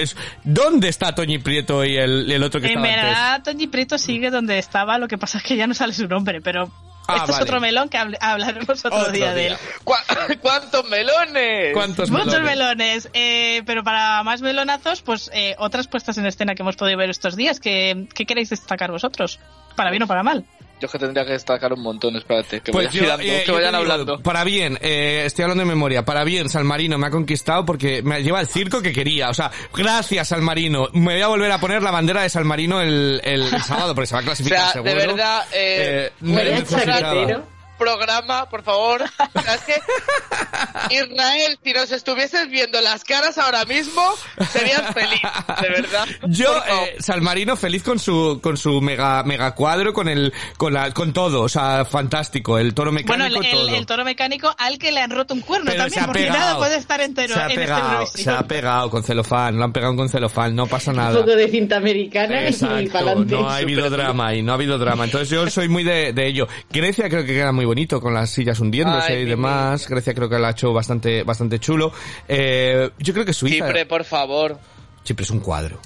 ¿Dónde está Toñi Prieto y el, el otro que
en
estaba antes?
verdad, Toñi Prieto sigue donde estaba, lo que pasa es que ya no sale su nombre, pero
Ah,
este es
vale.
otro melón que hablaremos otro,
Otro
día, de él.
día.
¿Cuá- *laughs* ¿Cuántos melones?
¿Cuántos
Muchos
melones?
melones, eh, pero para más melonazos, pues eh, otras puestas en escena que hemos podido ver estos días. ¿Qué, qué queréis destacar vosotros? ¿Para bien o para mal?
Yo que tendría que destacar un montón, espérate, que
Pues
vayan,
yo,
girando,
eh,
que vayan hablando.
Para bien, eh, estoy hablando de memoria. Para bien, San Marino me ha conquistado porque me lleva al circo que quería. O sea, gracias San Marino. Me voy a volver a poner la bandera de San Marino el, el, el sábado porque se va a *laughs*
O
clasificar
sea, de
seguro.
verdad, eh,
me necesitaba.
chaquetero.
Programa, por favor. O sea, es que Israel, si nos estuvieses viendo las caras ahora mismo, serías feliz, de verdad.
Yo, eh, San Marino feliz con su, con su mega, mega cuadro, con el, con la, con todo, o sea, fantástico, el toro
Bueno,
mecánico,
el, el-
todo.
el toro mecánico al que le han roto un cuerno
Pero se
también,
ha
porque
pegado.
nada puede estar entero
se ha
en este
pegado,
Eurovisión.
se ha pegado con celofán, lo han pegado con celofán, no pasa
Un
nada.
poco de cinta americana y
Exacto,
pa'lante.
no ha habido drama y no ha habido drama. Entonces yo soy muy de, de ello. Grecia creo que queda muy bonito con las sillas hundiéndose
Ay,
y demás. Grecia creo que lo ha hecho bastante, bastante chulo. Eh, yo creo que Suiza.
Chipre, por favor.
Chipre es un cuadro.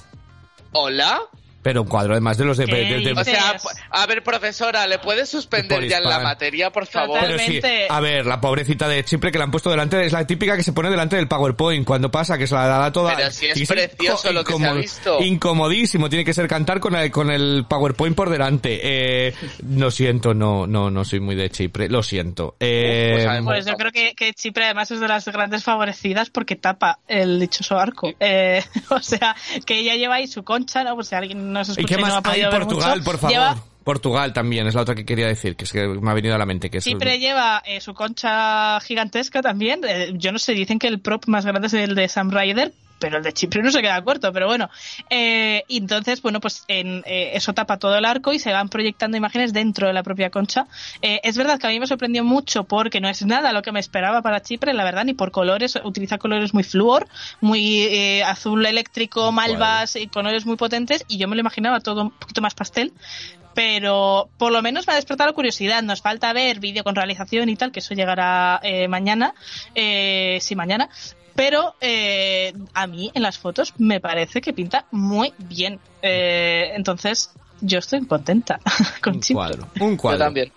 ¿Hola?
Pero un cuadro además de los de...
¿Qué
de- de-
O sea, a ver, profesora, ¿le puedes suspender ya en la materia, por favor?
Pero sí, a ver, la pobrecita de Chipre que la han puesto delante es la típica que se pone delante del PowerPoint cuando pasa, que se la da toda.
Pero si es
y
precioso lo que se ha visto.
Incomodísimo, tiene que ser cantar con el, con el PowerPoint por delante. Eh, lo siento, no, no, no soy muy de Chipre, lo siento. Eh,
Pues además-
Pues yo creo que, que Chipre además es de las grandes favorecidas porque tapa el dichoso arco. Eh, *laughs* o sea, que ella lleva ahí su concha, ¿no? Por si alguien no se
¿Y
escucha
qué
y no
más
ha
hay? Portugal,
mucho,
por favor.
Lleva,
Portugal también, es la otra que quería decir, que es que me ha venido a la mente. que es
Chipre lleva eh, su concha gigantesca también. Eh, yo no sé, dicen que el prop más grande es el de Sam Ryder. Pero el de Chipre no se queda corto, pero bueno. Eh, entonces, bueno, pues en, eh, eso tapa todo el arco y se van proyectando imágenes dentro de la propia concha. Eh, es verdad que a mí me sorprendió mucho porque no es nada lo que me esperaba para Chipre, la verdad, ni por colores, utiliza colores muy fluor, muy eh, azul eléctrico, malvas y colores muy potentes y yo me lo imaginaba todo un poquito más pastel pero por lo menos me ha despertado curiosidad. Nos falta ver vídeo con realización y tal, que eso llegará eh, mañana, eh, sí, mañana. Pero eh, a mí en las fotos me parece que pinta muy bien. Eh, entonces yo estoy contenta *laughs* con
Un cuadro. Un
Yo
cuadro.
también.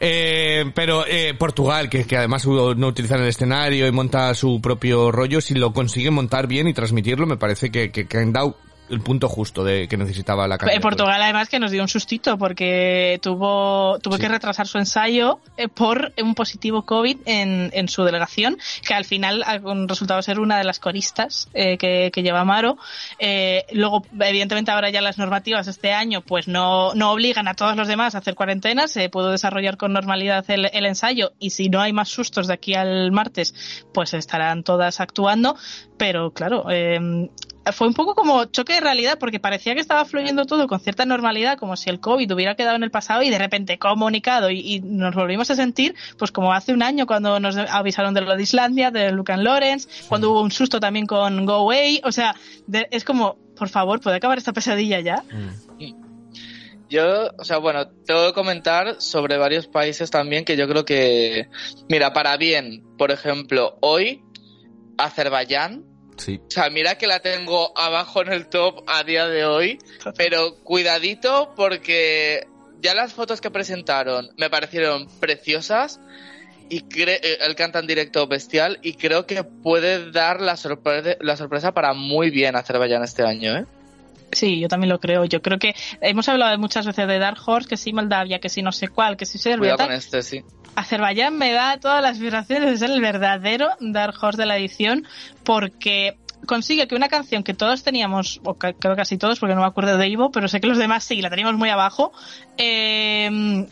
Eh, pero eh, Portugal, que, que además no utiliza el escenario y monta su propio rollo, si lo consigue montar bien y transmitirlo, me parece que, que, que han dado el punto justo de que necesitaba la
Eh,
candidatura.
Portugal además que nos dio un sustito porque tuvo tuvo
Sí.
que retrasar su ensayo eh, por un positivo COVID en, en su delegación que al final ha resultado ser una de las coristas eh, que, que lleva Amaro Eh, luego evidentemente ahora ya las normativas este año pues no, no obligan a todos los demás a hacer cuarentena se pudo desarrollar con normalidad el, el ensayo y si no hay más sustos de aquí al martes pues estarán todas actuando pero claro eh, fue un poco como choque de realidad porque parecía que estaba fluyendo todo con cierta normalidad, como si el COVID hubiera quedado en el pasado y de repente comunicado y, y nos volvimos a sentir pues como hace un año cuando nos avisaron de lo de Islandia, de Lucan Lawrence, cuando hubo un susto también con Go Away, o sea, de- es como, por favor, ¿puede acabar esta pesadilla ya?
Yo, o sea, bueno, tengo que comentar sobre varios países también que yo creo que, mira, para bien, por ejemplo, hoy, Azerbaiyán,
Sí.
o sea, mira que la tengo abajo en el top a día de hoy, *laughs* pero cuidadito porque ya las fotos que presentaron me parecieron preciosas y cre- eh, él canta en directo bestial y creo que puede dar la, sorpre- la sorpresa para muy bien Azerbaiyán este año, ¿eh?
Sí, yo también lo creo. Yo creo que hemos hablado muchas veces de Dark Horse, que sí Moldavia, que sí no sé cuál, que sí Serbia,
Cuidado con este, sí.
Azerbaiyán me da todas las vibraciones de ser el verdadero Dark Horse de la edición porque consigue que una canción que todos teníamos, o creo casi todos, porque no me acuerdo de Ivo, pero sé que los demás sí, la teníamos muy abajo, eh,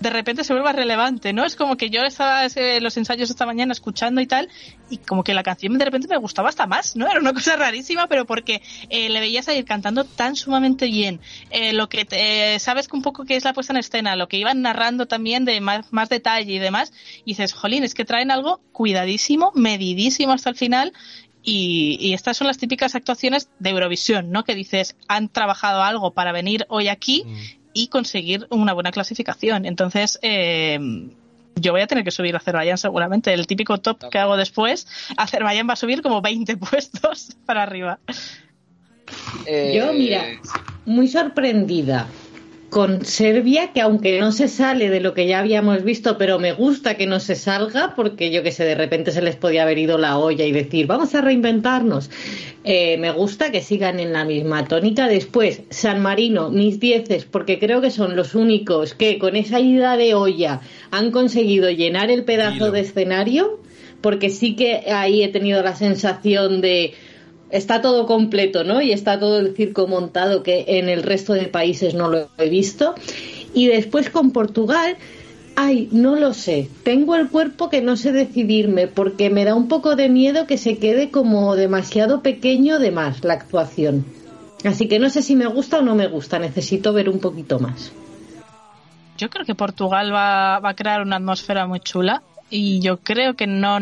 de repente se vuelva relevante, ¿no? Es como que yo estaba ese- los ensayos esta mañana escuchando y tal, y como que la canción de repente me gustaba hasta más, ¿no? Era una cosa rarísima, pero porque eh, le veías a ir cantando tan sumamente bien. Eh, lo que te- sabes que un poco que es la puesta en escena, lo que iban narrando también de más, más detalle y demás, y dices, jolín, es que traen algo cuidadísimo, medidísimo hasta el final, y, y estas son las típicas actuaciones de Eurovisión, ¿no? Que dices, han trabajado algo para venir hoy aquí y conseguir una buena clasificación. Entonces, eh, yo voy a tener que subir a Azerbaiyán seguramente. El típico top que hago después, Azerbaiyán va a subir como 20 *laughs* puestos para arriba.
Eh,
Yo, mira, muy sorprendida con Serbia, que aunque no se sale de lo que ya habíamos visto, pero me gusta que no se salga, porque yo que sé, de repente se les podía haber ido la olla y decir, vamos a reinventarnos. Eh, me gusta que sigan en la misma tónica. Después, San Marino, mis dieces, porque creo que son los únicos que con esa ida de olla han conseguido llenar el pedazo
Dilo.
de escenario, porque sí que ahí he tenido la sensación de está todo completo, ¿no? Y está todo el circo montado que en el resto de países no lo he visto. Y después con Portugal, ay, no lo sé. Tengo el cuerpo que no sé decidirme porque me da un poco de miedo que se quede como demasiado pequeño de más la actuación. Así que no sé si me gusta o no me gusta. Necesito ver un poquito más.
Yo creo que Portugal va, va a crear una atmósfera muy chula y yo creo que no,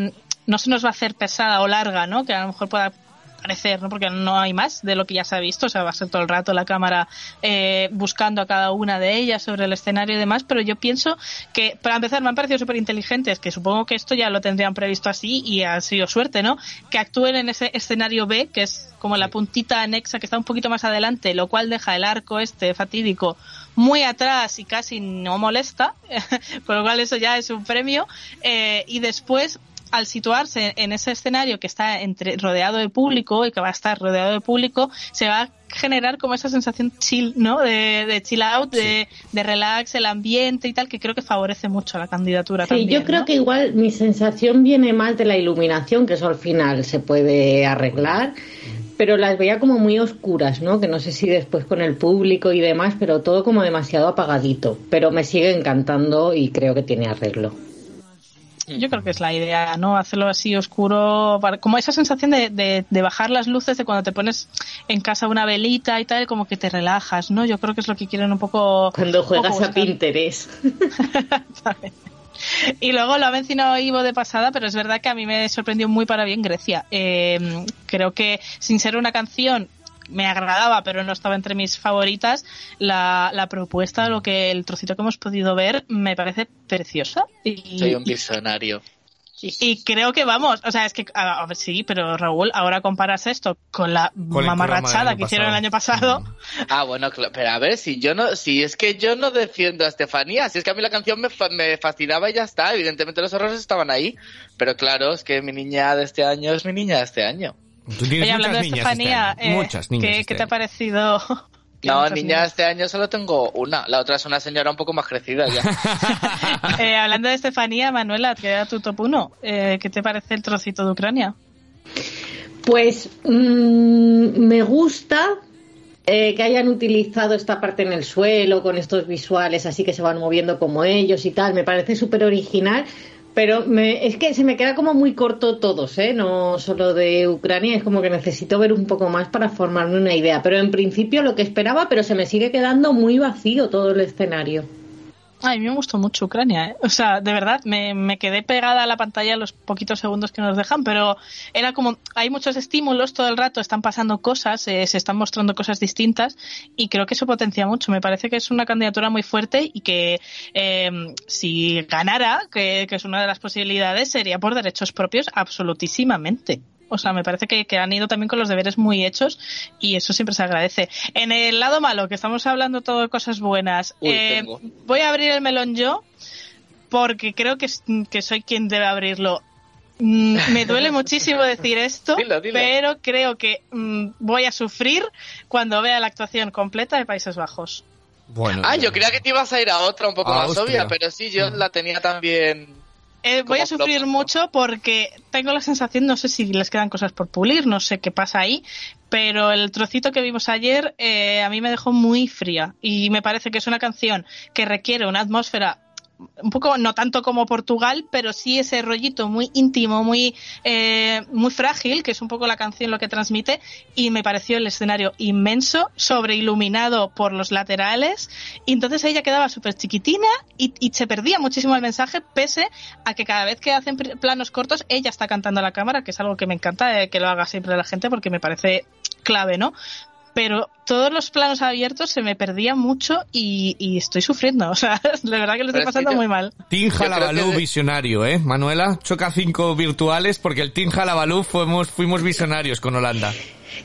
no se nos va a hacer pesada o larga, ¿no? Que a lo mejor pueda parecer, ¿no? Porque no hay más de lo que ya se ha visto, o sea, va a ser todo el rato la cámara eh, buscando a cada una de ellas sobre el escenario y demás, pero yo pienso que, para empezar, me han parecido súper inteligentes, que supongo que esto ya lo tendrían previsto así y ha sido suerte, ¿no? Que actúen en ese escenario B, que es como la puntita anexa que está un poquito más adelante, lo cual deja el arco este fatídico muy atrás y casi no molesta, *laughs* con lo cual eso ya es un premio. Eh, y después, al situarse en ese escenario que está entre, rodeado de público y que va a estar rodeado de público, se va a generar como esa sensación chill, ¿no? De, de chill out, de, de relax, el ambiente y tal, que creo que favorece mucho a la candidatura
Sí,
también.
yo creo
¿no?
que igual mi sensación viene más de la iluminación, que eso al final se puede arreglar, pero las veía como muy oscuras, ¿no? Que no sé si después con el público y demás, pero todo como demasiado apagadito. Pero me sigue encantando y creo que tiene arreglo.
Yo creo que es la idea, ¿no? Hacerlo así oscuro, para- como esa sensación de, de, de bajar las luces de cuando te pones en casa una velita y tal, como que te relajas, ¿no? Yo creo que es lo que quieren un poco...
Cuando
poco
juegas a. Pinterest. *laughs*
Y luego lo ha mencionado Ivo de pasada, pero es verdad que a mí me sorprendió muy para bien Grecia. Eh, creo que sin ser una canción me agradaba, pero no estaba entre mis favoritas, la, la propuesta, lo que el trocito que hemos podido ver, me parece preciosa. Y,
Soy un visionario.
y- y creo que vamos, o sea, es que, a, a ver, sí, pero Raúl, ahora comparas esto con la
Con
mamarrachada que hicieron el año
pasado.
pasado.
Ah, bueno, pero a ver, si yo no, si es que yo no defiendo a Estefanía, si es que a mí la canción me, fa- me fascinaba y ya está, evidentemente los errores estaban ahí, pero claro, es que mi niña de este año es mi niña de este año.
Tú tienes
Oye, hablando
muchas
de
niñas
Estefanía,
este año,
eh,
muchas niñas.
¿qué,
este
qué te ha parecido? *laughs*
No, niña este año solo tengo una, la otra es una señora un poco más crecida ya. *laughs*
Eh, hablando de Estefanía, Manuela, que era tu top 1, eh, ¿qué te parece el trocito de Ucrania?
Pues mm, me gusta eh, que hayan utilizado esta parte en el suelo con estos visuales así que se van moviendo como ellos y tal. Me parece súper original. Pero me, es que se me queda como muy corto todos, ¿eh? No solo de Ucrania, es como que necesito ver un poco más para formarme una idea. Pero en principio lo que esperaba, pero se me sigue quedando muy vacío todo el escenario.
A mí me gustó mucho Ucrania, ¿eh? O sea, de verdad, me, me quedé pegada a la pantalla los poquitos segundos que nos dejan, pero era como, hay muchos estímulos todo el rato, están pasando cosas, eh, se están mostrando cosas distintas y creo que eso potencia mucho. Me parece que es una candidatura muy fuerte y que eh, si ganara, que, que es una de las posibilidades, sería por derechos propios absolutísimamente. O sea, me parece que, que han ido también con los deberes muy hechos y eso siempre se agradece. En el lado malo, que estamos hablando todo de cosas buenas,
Uy,
eh, voy a abrir el melón yo porque creo que, que soy quien debe abrirlo. Mm, Me duele *laughs* muchísimo decir esto,
Dilo, dilo.
pero creo que mm, voy a sufrir cuando vea la actuación completa de Países Bajos.
Bueno,
Ah, yo creía que te ibas a ir a otra un poco
A
más
Austria.
obvia, pero sí, yo la tenía también...
Eh, voy a sufrir
flop, ¿no?
mucho porque tengo la sensación, no sé si les quedan cosas por pulir, no sé qué pasa ahí, pero el trocito que vimos ayer eh, a mí me dejó muy fría y me parece que es una canción que requiere una atmósfera un poco, no tanto como Portugal, pero sí ese rollito muy íntimo, muy, eh, muy frágil, que es un poco la canción lo que transmite, y me pareció el escenario inmenso, sobreiluminado por los laterales, y entonces ella quedaba súper chiquitina y, se perdía muchísimo el mensaje, pese a que cada vez que hacen planos cortos, ella está cantando a la cámara, que es algo que me encanta eh, que lo haga siempre la gente, porque me parece clave, ¿no? Pero todos los planos abiertos se me perdía mucho y, y estoy sufriendo. *laughs* O sea, de verdad que lo estoy
Pero es que
pasando
yo-
muy mal.
Team
creo
Jalabalú
que-
visionario, ¿eh? Manuela, choca cinco virtuales porque el Team Jalabalú fuimos, fuimos visionarios con Holanda.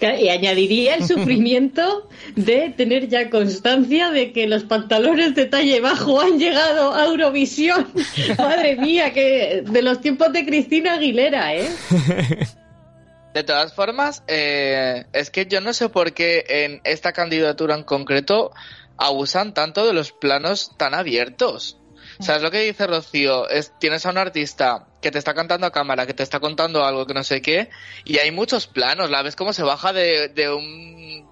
Y añadiría el sufrimiento de tener ya constancia de que los pantalones de talle bajo han llegado a Eurovisión. *laughs* Madre mía, que de los tiempos de Cristina Aguilera, ¿eh? *laughs*
De todas formas, eh, es que yo no sé por qué en esta candidatura en concreto abusan tanto de los planos tan abiertos. ¿Sabes lo que dice Rocío? Es, tienes a un artista que te está cantando a cámara, que te está contando algo que no sé qué, y hay muchos planos. La ves cómo se baja de, de un.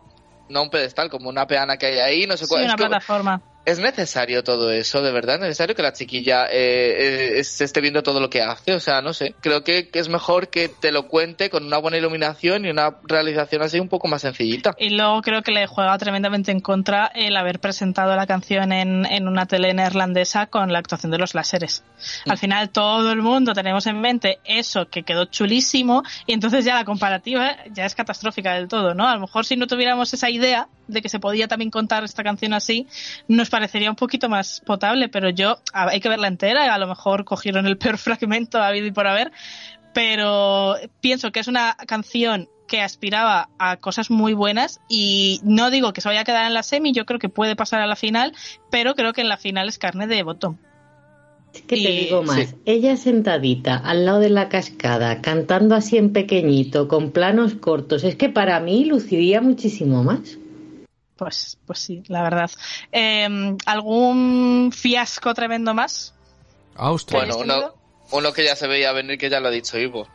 No un pedestal, como una peana que hay ahí, no sé
Sí,
cuál.
una
es, que-
plataforma.
¿Es necesario todo eso? ¿De verdad es necesario que la chiquilla eh, eh, se esté viendo todo lo que hace? O sea, no sé. Creo que, que es mejor que te lo cuente con una buena iluminación y una realización así un poco más sencillita.
Y luego creo que le juega tremendamente en contra el haber presentado la canción en, en una tele neerlandesa con la actuación de los láseres. Al final todo el mundo tenemos en mente eso que quedó chulísimo y entonces ya la comparativa ya es catastrófica del todo, ¿no? A lo mejor si no tuviéramos esa idea de que se podía también contar esta canción así, nos parecería un poquito más potable, pero yo a- hay que verla entera, a lo mejor cogieron el peor *laughs* fragmento habido y por haber, pero pienso que es una canción que aspiraba a cosas muy buenas y no digo que se vaya a quedar en la semi, yo creo que puede pasar a la final, pero creo que en la final es carne de botón.
Es que te digo más,
sí.
ella sentadita al lado de la cascada, cantando así en pequeñito, con planos cortos, es que para mí luciría muchísimo más.
Pues, pues sí, la verdad. Eh, ¿Algún fiasco tremendo más?
Austria.
Bueno,
¿Hayas
uno, uno que ya se veía venir, que ya lo ha dicho Ivo.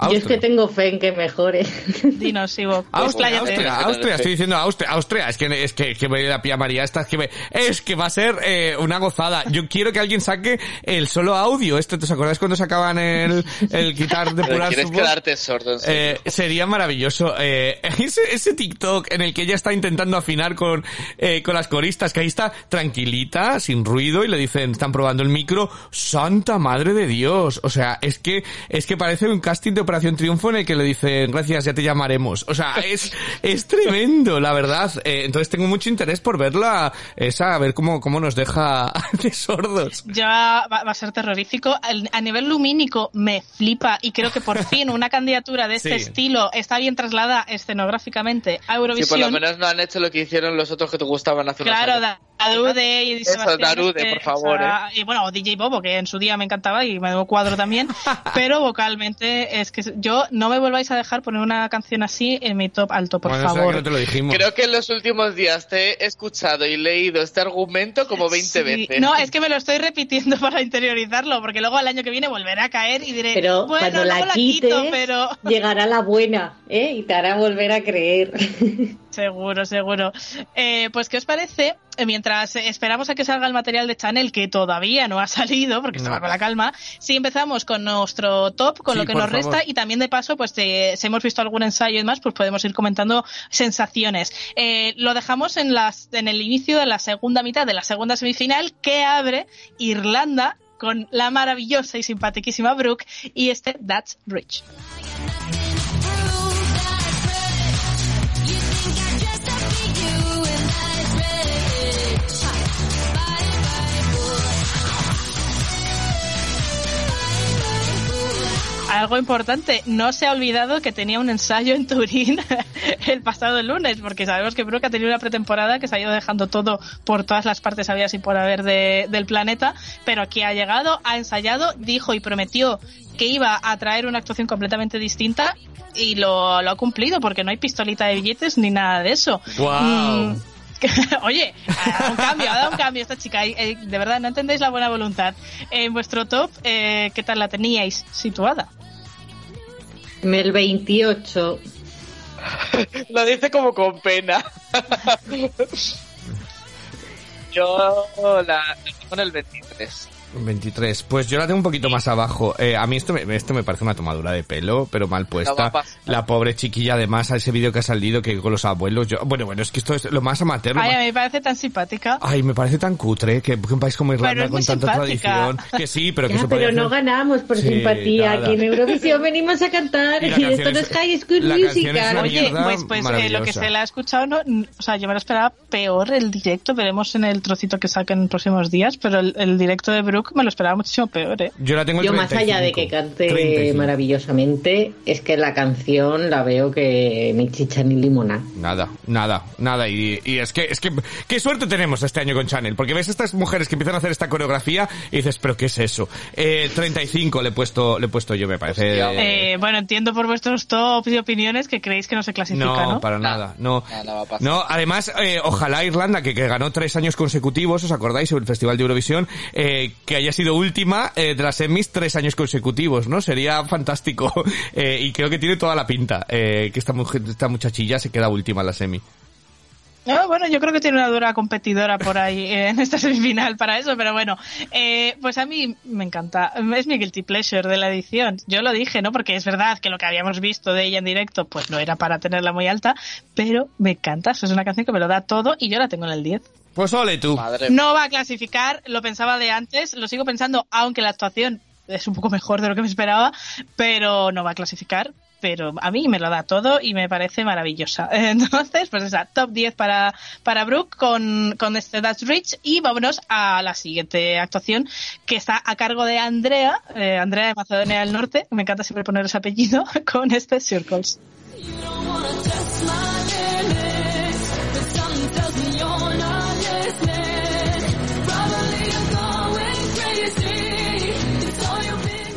Yo es que tengo fe en que mejore.
Dinos, Ivo.
Austria. Austria, Austria, estoy diciendo Austria, Austria, es que es que, que me la pía María esta, es que me- es que va a ser eh, una gozada. Yo quiero que alguien saque el solo audio, este, ¿os acordáis cuando sacaban el, el quitar
Pero
depurar
quieres quedarte sordo, en serio.
Eh, sería maravilloso. Eh, *laughs* ese, ese TikTok en el que ella está intentando afinar con, eh, con las coristas, que ahí está tranquilita, sin ruido, y le dicen, están probando el micro, Santa Madre de Dios. O sea, es que, es que parece un casting de Operación Triunfo en el que le dicen, gracias, ya te llamaremos. O sea, es, es tremendo, la verdad. Eh, entonces tengo mucho interés por verla, esa, a ver cómo, cómo nos deja *laughs* de sordos.
Ya va, va a ser terrorífico. A nivel lumínico me flipa y creo que por fin una candidatura de *laughs* este
Sí.
estilo está bien trasladada escenográficamente a
Sí,
Eurovisión.
por lo menos no han hecho lo que hicieron los otros que te gustaban hace unos
Claro,
años.
Darude y
Eso, Darude, por favor,
o sea, Y bueno, o DJ Bobo, que en su día me encantaba y me dio cuadro también. *laughs* pero vocalmente es que yo no me volváis a dejar poner una canción así en mi top alto, por
Bueno, sea, que
favor.
no te lo dijimos.
Creo que en los últimos días te he escuchado y leído este argumento como 20
Sí,
veces.
No, es que me lo estoy repitiendo *laughs* para interiorizarlo, porque luego al año que viene volverá a caer y diré,
Pero
bueno,
cuando la
la
quites,
quito, pero *laughs*
llegará la buena, ¿eh? Y te hará volver a creer. *laughs*
seguro, seguro. Eh, pues, ¿qué os parece? Eh, Mientras esperamos a que salga el material de Chanel, que todavía no ha salido, porque estaba
No.
con la calma, si empezamos con nuestro top, con
Sí,
lo que nos resta, y también de paso, pues eh, si hemos visto algún ensayo y demás, pues podemos ir comentando sensaciones. Eh, lo dejamos en, las, en el inicio de la segunda mitad de la segunda semifinal, que abre Irlanda con la maravillosa y simpaticísima Brooke y este That's Rich. Algo importante, no se ha olvidado que tenía un ensayo en Turín *laughs* el pasado lunes, porque sabemos que Brooke ha tenido una pretemporada que se ha ido dejando todo por todas las partes había y por haber de- del planeta, pero aquí ha llegado, ha ensayado, dijo y prometió que iba a traer una actuación completamente distinta y lo, lo ha cumplido, porque no hay pistolita de billetes ni nada de eso. Mm, *laughs* Oye, ha dado un cambio, ha dado un cambio esta chica. y, eh, de verdad, no entendéis la buena voluntad. En vuestro top, eh, ¿qué tal la teníais situada?
En el 28.
Lo dice como con pena. *laughs* Yo la, la tengo en el 23.
23. Pues yo la tengo un poquito más abajo. Eh, a mí esto me, esto me parece una tomadura de pelo, pero mal puesta. La pobre chiquilla, además, a ese vídeo que ha salido que con los abuelos. Yo, bueno, bueno, es que esto es lo más amateur.
Ay,
más-
a mí me parece tan simpática.
Ay, me parece tan cutre que, que un país como Irlanda
Pero
con tanta
simpática.
tradición. Que sí, pero que
Ya,
se
pero
podría
no ganamos por
Sí,
simpatía.
nada.
Aquí en Eurovisión venimos a cantar
Y
esto no
es-
High School
la canción es
Musical.
una
Oye, pues, pues eh, lo que se le ha escuchado, no, o sea, yo me lo esperaba peor el directo, veremos en el trocito que saquen en próximos días, pero el, el directo de Brooke me lo esperaba muchísimo peor, ¿eh?
Yo la tengo en
Yo más allá de que
35.
cante
35.
maravillosamente, es que la canción la veo que ni chicha ni limona.
Nada, nada, nada. Y, y es que, es que, qué suerte tenemos este año con Chanel, porque ves a estas mujeres que empiezan a hacer esta coreografía y dices, pero ¿qué es eso? Eh, 35 le he puesto, le he puesto yo, me parece.
Eh, bueno, entiendo por vuestros tops y opiniones que creéis que no se clasifica,
no,
¿no?
para nada, no.
No, no va a pasar.
No, además, eh, ojalá Irlanda, que, que ganó tres años consecutivos, ¿os acordáis? Sobre el Festival de Eurovisión, eh, que haya sido última eh, de las semis tres años consecutivos, ¿no? Sería fantástico. *laughs* Eh, y creo que tiene toda la pinta, eh, que esta, mujer, esta muchachilla se queda última en la semi.
No, bueno, yo creo que tiene una dura competidora por ahí en esta semifinal para eso, pero bueno, pues a mí me encanta. Es mi guilty pleasure de la edición. Yo lo dije, ¿no? Porque es verdad que lo que habíamos visto de ella en directo, pues no era para tenerla muy alta, pero me encanta. Eso es una canción que me lo da todo y yo la tengo en el 10.
Pues ole tú.
Madre
No va a clasificar, lo pensaba de antes, lo sigo pensando, aunque la actuación es un poco *laughs* mejor de lo que me esperaba, pero no va a clasificar. Pero a mí me lo da todo y me parece maravillosa. *laughs* Entonces, pues esa, top 10 para, para Brooke con, con este That's Rich. Y vámonos a la siguiente actuación que está a cargo de Andrea, eh, Andrea de Macedonia del Norte. Me encanta siempre poner ese apellido *laughs* con este Circles.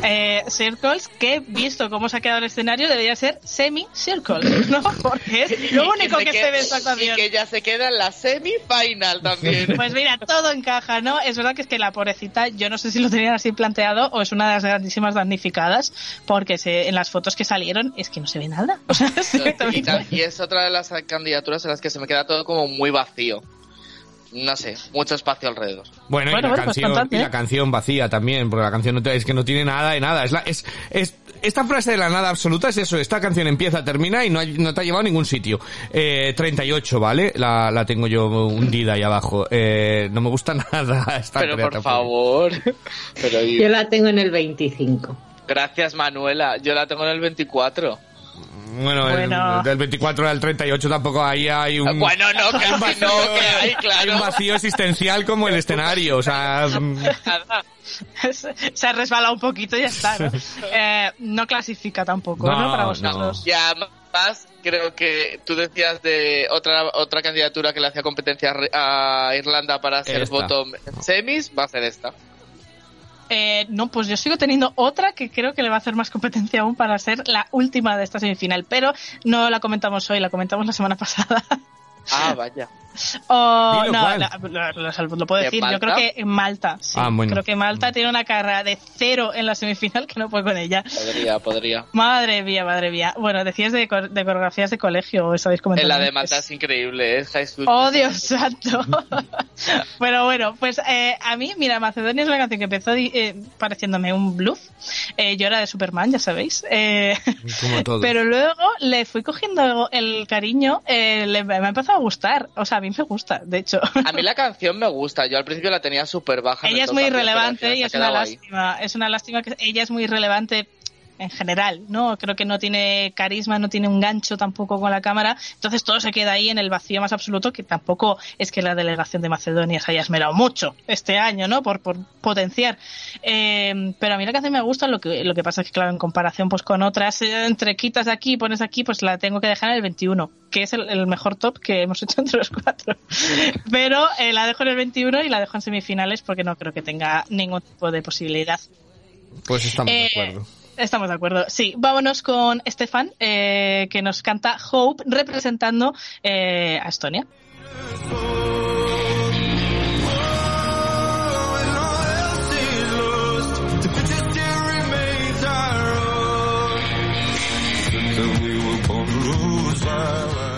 Eh, circles, que visto cómo se ha quedado el escenario, debería ser semi-circles, ¿no? *laughs* Porque es lo único que, se, ve en esta.
Y que ya se queda en la semifinal también.
Pues mira, todo encaja, ¿no? Es verdad que es que la pobrecita, yo no sé si lo tenían así planteado o es una de las grandísimas damnificadas, porque se, en las fotos que salieron es que no se ve nada. O sea, *laughs*
y es otra de las candidaturas en las que se me queda todo como muy vacío. No sé, mucho espacio alrededor.
Bueno, y, la
bueno, pues
canción, y
¿eh?
la canción vacía también, porque la canción no te- es que no tiene nada de nada. Es la, es, es, esta frase de la nada absoluta es eso, esta canción empieza, termina y no, hay- no te ha llevado a ningún sitio. Eh, 38, ¿vale? La, la tengo yo hundida ahí abajo. Eh, no me gusta *laughs* nada esta
Pero por
tampoco.
favor. Pero *laughs*
Yo la tengo en el 25.
gracias Manuela, yo la tengo en el 24.
Bueno, el-
Bueno.
del 24 al 38 tampoco ahí hay un...
Bueno, no, *laughs*
hay un
casi no, que hay,
hay
claro.
un vacío existencial como el escenario, o sea... mm, *laughs*
se ha resbalado un poquito y ya está, ¿no? *laughs* Eh, no clasifica tampoco, ¿no?
No,
Para
no.
vosotros.
Y además, creo que tú decías de otra otra candidatura que le hacía competencia a Re- a Irlanda para ser bottom en semis, va a ser esta.
Eh, no, pues yo sigo teniendo otra que creo que le va a hacer más competencia aún para ser la última de esta semifinal, pero no la comentamos hoy, la comentamos la semana *laughs* pasada.
Ah, vaya.
O,
Dilo,
no,
¿cuál?
la- lo, lo- puedo
¿De
decir. Yo creo que en Malta. Sí.
Ah, bueno.
Creo que Malta tiene una carrera de cero en la semifinal que no puedo con ella.
Podría, podría.
Madre mía, madre mía. Bueno, decías de, de coreografías de colegio, os habéis comentado.
En la de. Malta es increíble, es High School.
Oh, Dios santo. *laughs* Pero bueno, pues eh, a mí, mira, Macedonia es una canción que empezó eh, pareciéndome un bluff. Eh, yo era de Superman, ya sabéis. Eh, *laughs*
Como todo. *laughs*
pero luego le fui cogiendo el cariño, eh, le- me ha empezado a gustar. O sea, mí me gusta, de hecho.
A mí la canción me gusta, yo al principio la tenía súper baja.
ella
el
es muy
100, pero al
irrelevante
final
y es una
ahí.
lástima. Es una lástima que ella es muy irrelevante en general, ¿no? Creo que no tiene carisma, no tiene un gancho tampoco con la cámara, entonces todo se queda ahí en el vacío más absoluto, que tampoco es que la delegación de Macedonia se haya esmerado mucho este año, ¿no? Por, por potenciar. Eh, pero a mí la canción me gusta, lo que, lo que pasa es que, claro, en comparación pues con otras, eh, entre quitas de aquí y pones aquí, pues la tengo que dejar en el 21, que es el, el mejor top que hemos hecho entre los cuatro. *laughs* Pero eh, la dejo en el 21 y la dejo en semifinales porque no creo que tenga ningún tipo de posibilidad.
Pues estamos de
Eh,
acuerdo.
Estamos de acuerdo. Sí, vámonos con Estefan, eh, que nos canta Hope representando eh, a Estonia.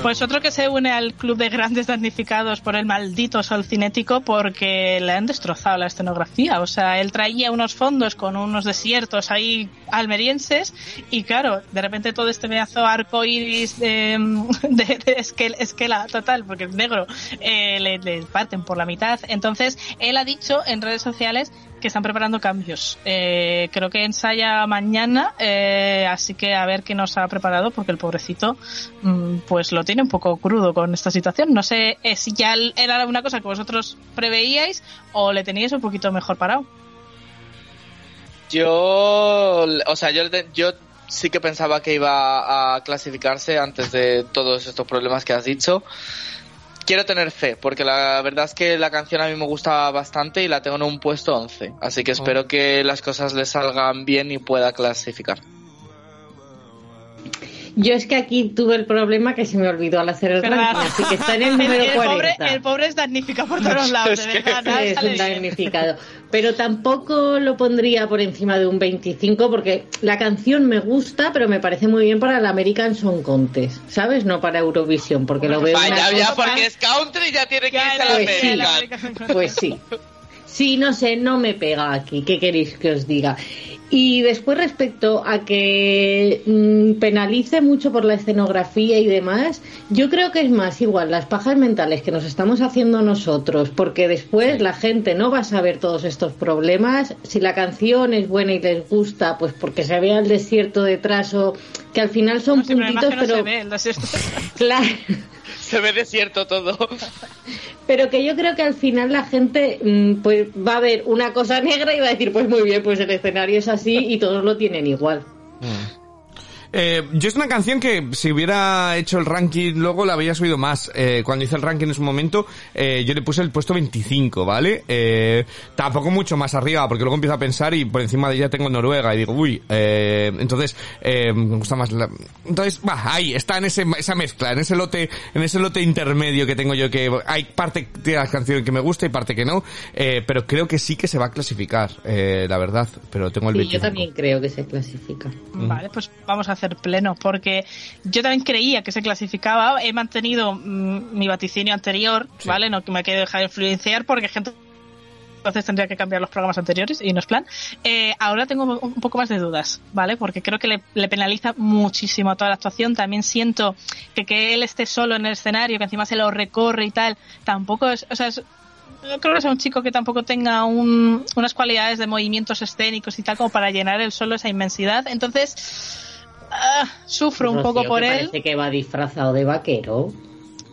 Pues otro que se une al club de grandes damnificados por el maldito sol cinético porque le han destrozado la escenografía. O sea, él traía unos fondos con unos desiertos ahí almerienses y claro, de repente todo este pedazo arco iris de, *laughs* de, de esquel- esquela total, porque es negro, eh, le parten por la mitad. Entonces, él ha dicho en redes sociales que están preparando cambios. Eh, creo que ensaya mañana, eh, así que a ver qué nos ha preparado, porque el pobrecito, mm, pues lo tiene un poco crudo con esta situación. No sé eh, si ya era una cosa que vosotros preveíais o le teníais un poquito mejor parado.
Yo, o sea, yo, yo sí que pensaba que iba a clasificarse antes de todos estos problemas que has dicho. Quiero tener fe, porque la verdad es que la canción a mí me gusta bastante y la tengo en un puesto 11. Así que espero que las cosas le salgan bien y pueda clasificar.
Yo es que aquí tuve el problema que se me olvidó al hacer el
¿Verdad?
ranking, así que está en *laughs* el número
el,
40.
pobre, el pobre es damnifica por todos *laughs* lados,
Es
de
que-
verdad. nada
es
sale
un
bien.
damnificado. Pero tampoco lo pondría por encima de un 25 porque la canción me gusta, pero me parece muy bien para el American Song Contest, ¿sabes? No para Eurovisión, porque lo veo
Vaya,
una
ya, porque es country ya tiene que
Ya,
irse a la
pues sí.
América.
Pues sí. Sí, no sé, no me pega aquí. ¿Qué queréis que os diga? Y después respecto a que mm, penalice mucho por la escenografía y demás, yo creo que es más igual las pajas mentales que nos estamos haciendo nosotros, porque después la gente no va a saber todos estos problemas. Si la canción es buena y les gusta, pues porque se vea el desierto detrás o que al final son
pero
puntitos,
no se
pero
ve el desierto. *laughs*
claro.
Se ve desierto todo. *laughs*
Pero que yo creo que al final la gente mm, pues va a ver una cosa negra y va a decir, pues muy bien, pues el escenario es así y todos lo tienen igual.
Eh, yo es una canción que si hubiera hecho el ranking luego la habría subido más. Eh, cuando hice el ranking en su momento, eh, yo le puse el puesto 25, ¿vale? Eh, tampoco mucho más arriba, porque luego empiezo a pensar y por encima de ella tengo Noruega y digo, uy, eh, entonces eh, me gusta más la... Entonces, va, ahí, está en ese, esa mezcla, en ese lote, en ese lote intermedio que tengo yo que hay parte de las canciones que me gusta y parte que no, eh, pero creo que sí que se va a clasificar, eh, la verdad, pero tengo el
Sí,
25.
yo también creo que se clasifica.
Vale, pues vamos a hacer pleno, porque yo también creía que se clasificaba, he mantenido mm, mi vaticinio anterior,
Sí.
¿vale? No que me quede dejar influenciar, porque gente entonces tendría que cambiar los programas anteriores y no es plan. Eh, ahora tengo un poco más de dudas, ¿vale? Porque creo que le, le penaliza muchísimo toda la actuación. También siento que que él esté solo en el escenario, que encima se lo recorre y tal, tampoco es, o sea, es, no creo que sea un chico que tampoco tenga un- unas cualidades de movimientos escénicos y tal como para llenar él solo esa inmensidad. Entonces, ah, sufro un poco por
que
él.
Parece que va disfrazado de vaquero.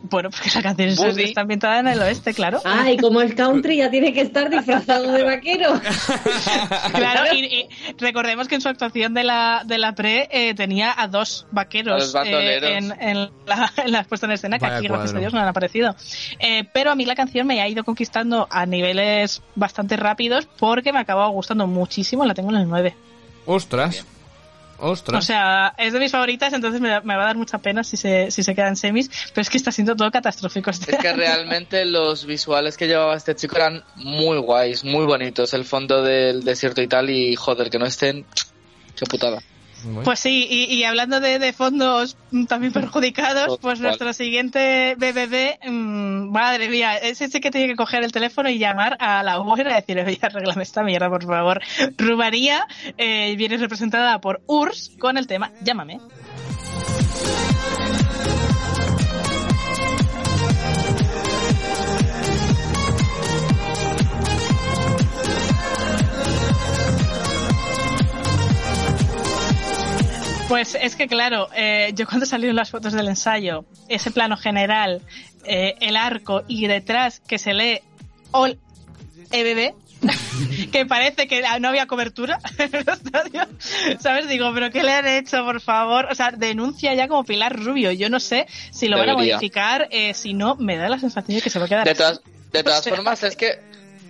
Bueno, porque la canción es- está ambientada en el oeste, claro.
Ah, y como es country ya tiene que estar disfrazado de vaquero. *laughs*
Claro, y, y recordemos que en su actuación de la, de la pre eh, tenía a dos vaqueros eh, en, en la, en la puesta en escena, que aquí, gracias a Dios, no han aparecido. Eh, pero a mí la canción me ha ido conquistando a niveles bastante rápidos porque me ha acabado gustando muchísimo, la tengo en el 9.
Ostras. Ostras.
O sea, es de mis favoritas, entonces me, va a dar mucha pena si se, si se queda en semis, pero es que está siendo todo catastrófico este
Es que realmente los visuales que llevaba este chico eran muy guays, muy bonitos. El fondo del desierto y tal, y joder, que no estén. Qué putada.
Bueno.
Pues sí, y, y hablando de, de fondos también perjudicados, pues nuestro siguiente BBB, mm, madre mía, ese sí que tiene que coger el teléfono y llamar a la UER y decir, oye, arreglame esta mierda, por favor. Rumanía eh, viene representada por URSS con el tema Llámame. Pues es que claro, eh, yo cuando salieron las fotos del ensayo, ese plano general, eh, el arco y detrás que se lee All EBB, *laughs* que parece que no había cobertura en el estadio, ¿sabes? Digo, pero ¿qué le han hecho, por favor? O sea, denuncia ya como Pilar Rubio. Yo no sé si lo van a modificar, eh, si no, me da la sensación de que se va a quedar
De todas, de *laughs* formas, es que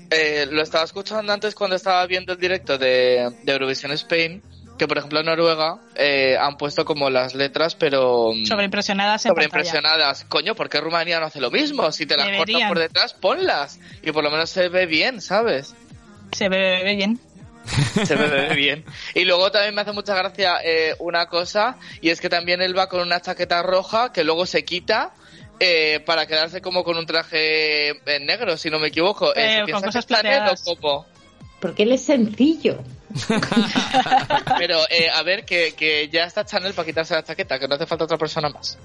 eh, lo estaba escuchando antes cuando estaba viendo el directo de, de Eurovisión Spain, que por ejemplo en Noruega eh, han puesto como las letras, pero mm,
Sobreimpresionadas en pantalla.
sobreimpresionadas. Coño, ¿por qué Rumanía no hace lo mismo? Si te las cortan
Deberían.
por detrás, ponlas. Y por lo menos se ve bien, ¿sabes?
Se ve, ve bien. *laughs*
Se ve, ve bien. *laughs* Y luego también me hace mucha gracia eh, una cosa, y es que también él va con una chaqueta roja que luego se quita. eh, para quedarse como con un traje negro, si no me equivoco.
Eh,
¿Se
con cosas plateadas.
como?
Porque él es sencillo.
Pero, eh, a ver, que, que ya está Chanel para quitarse la chaqueta, que no hace falta otra persona más.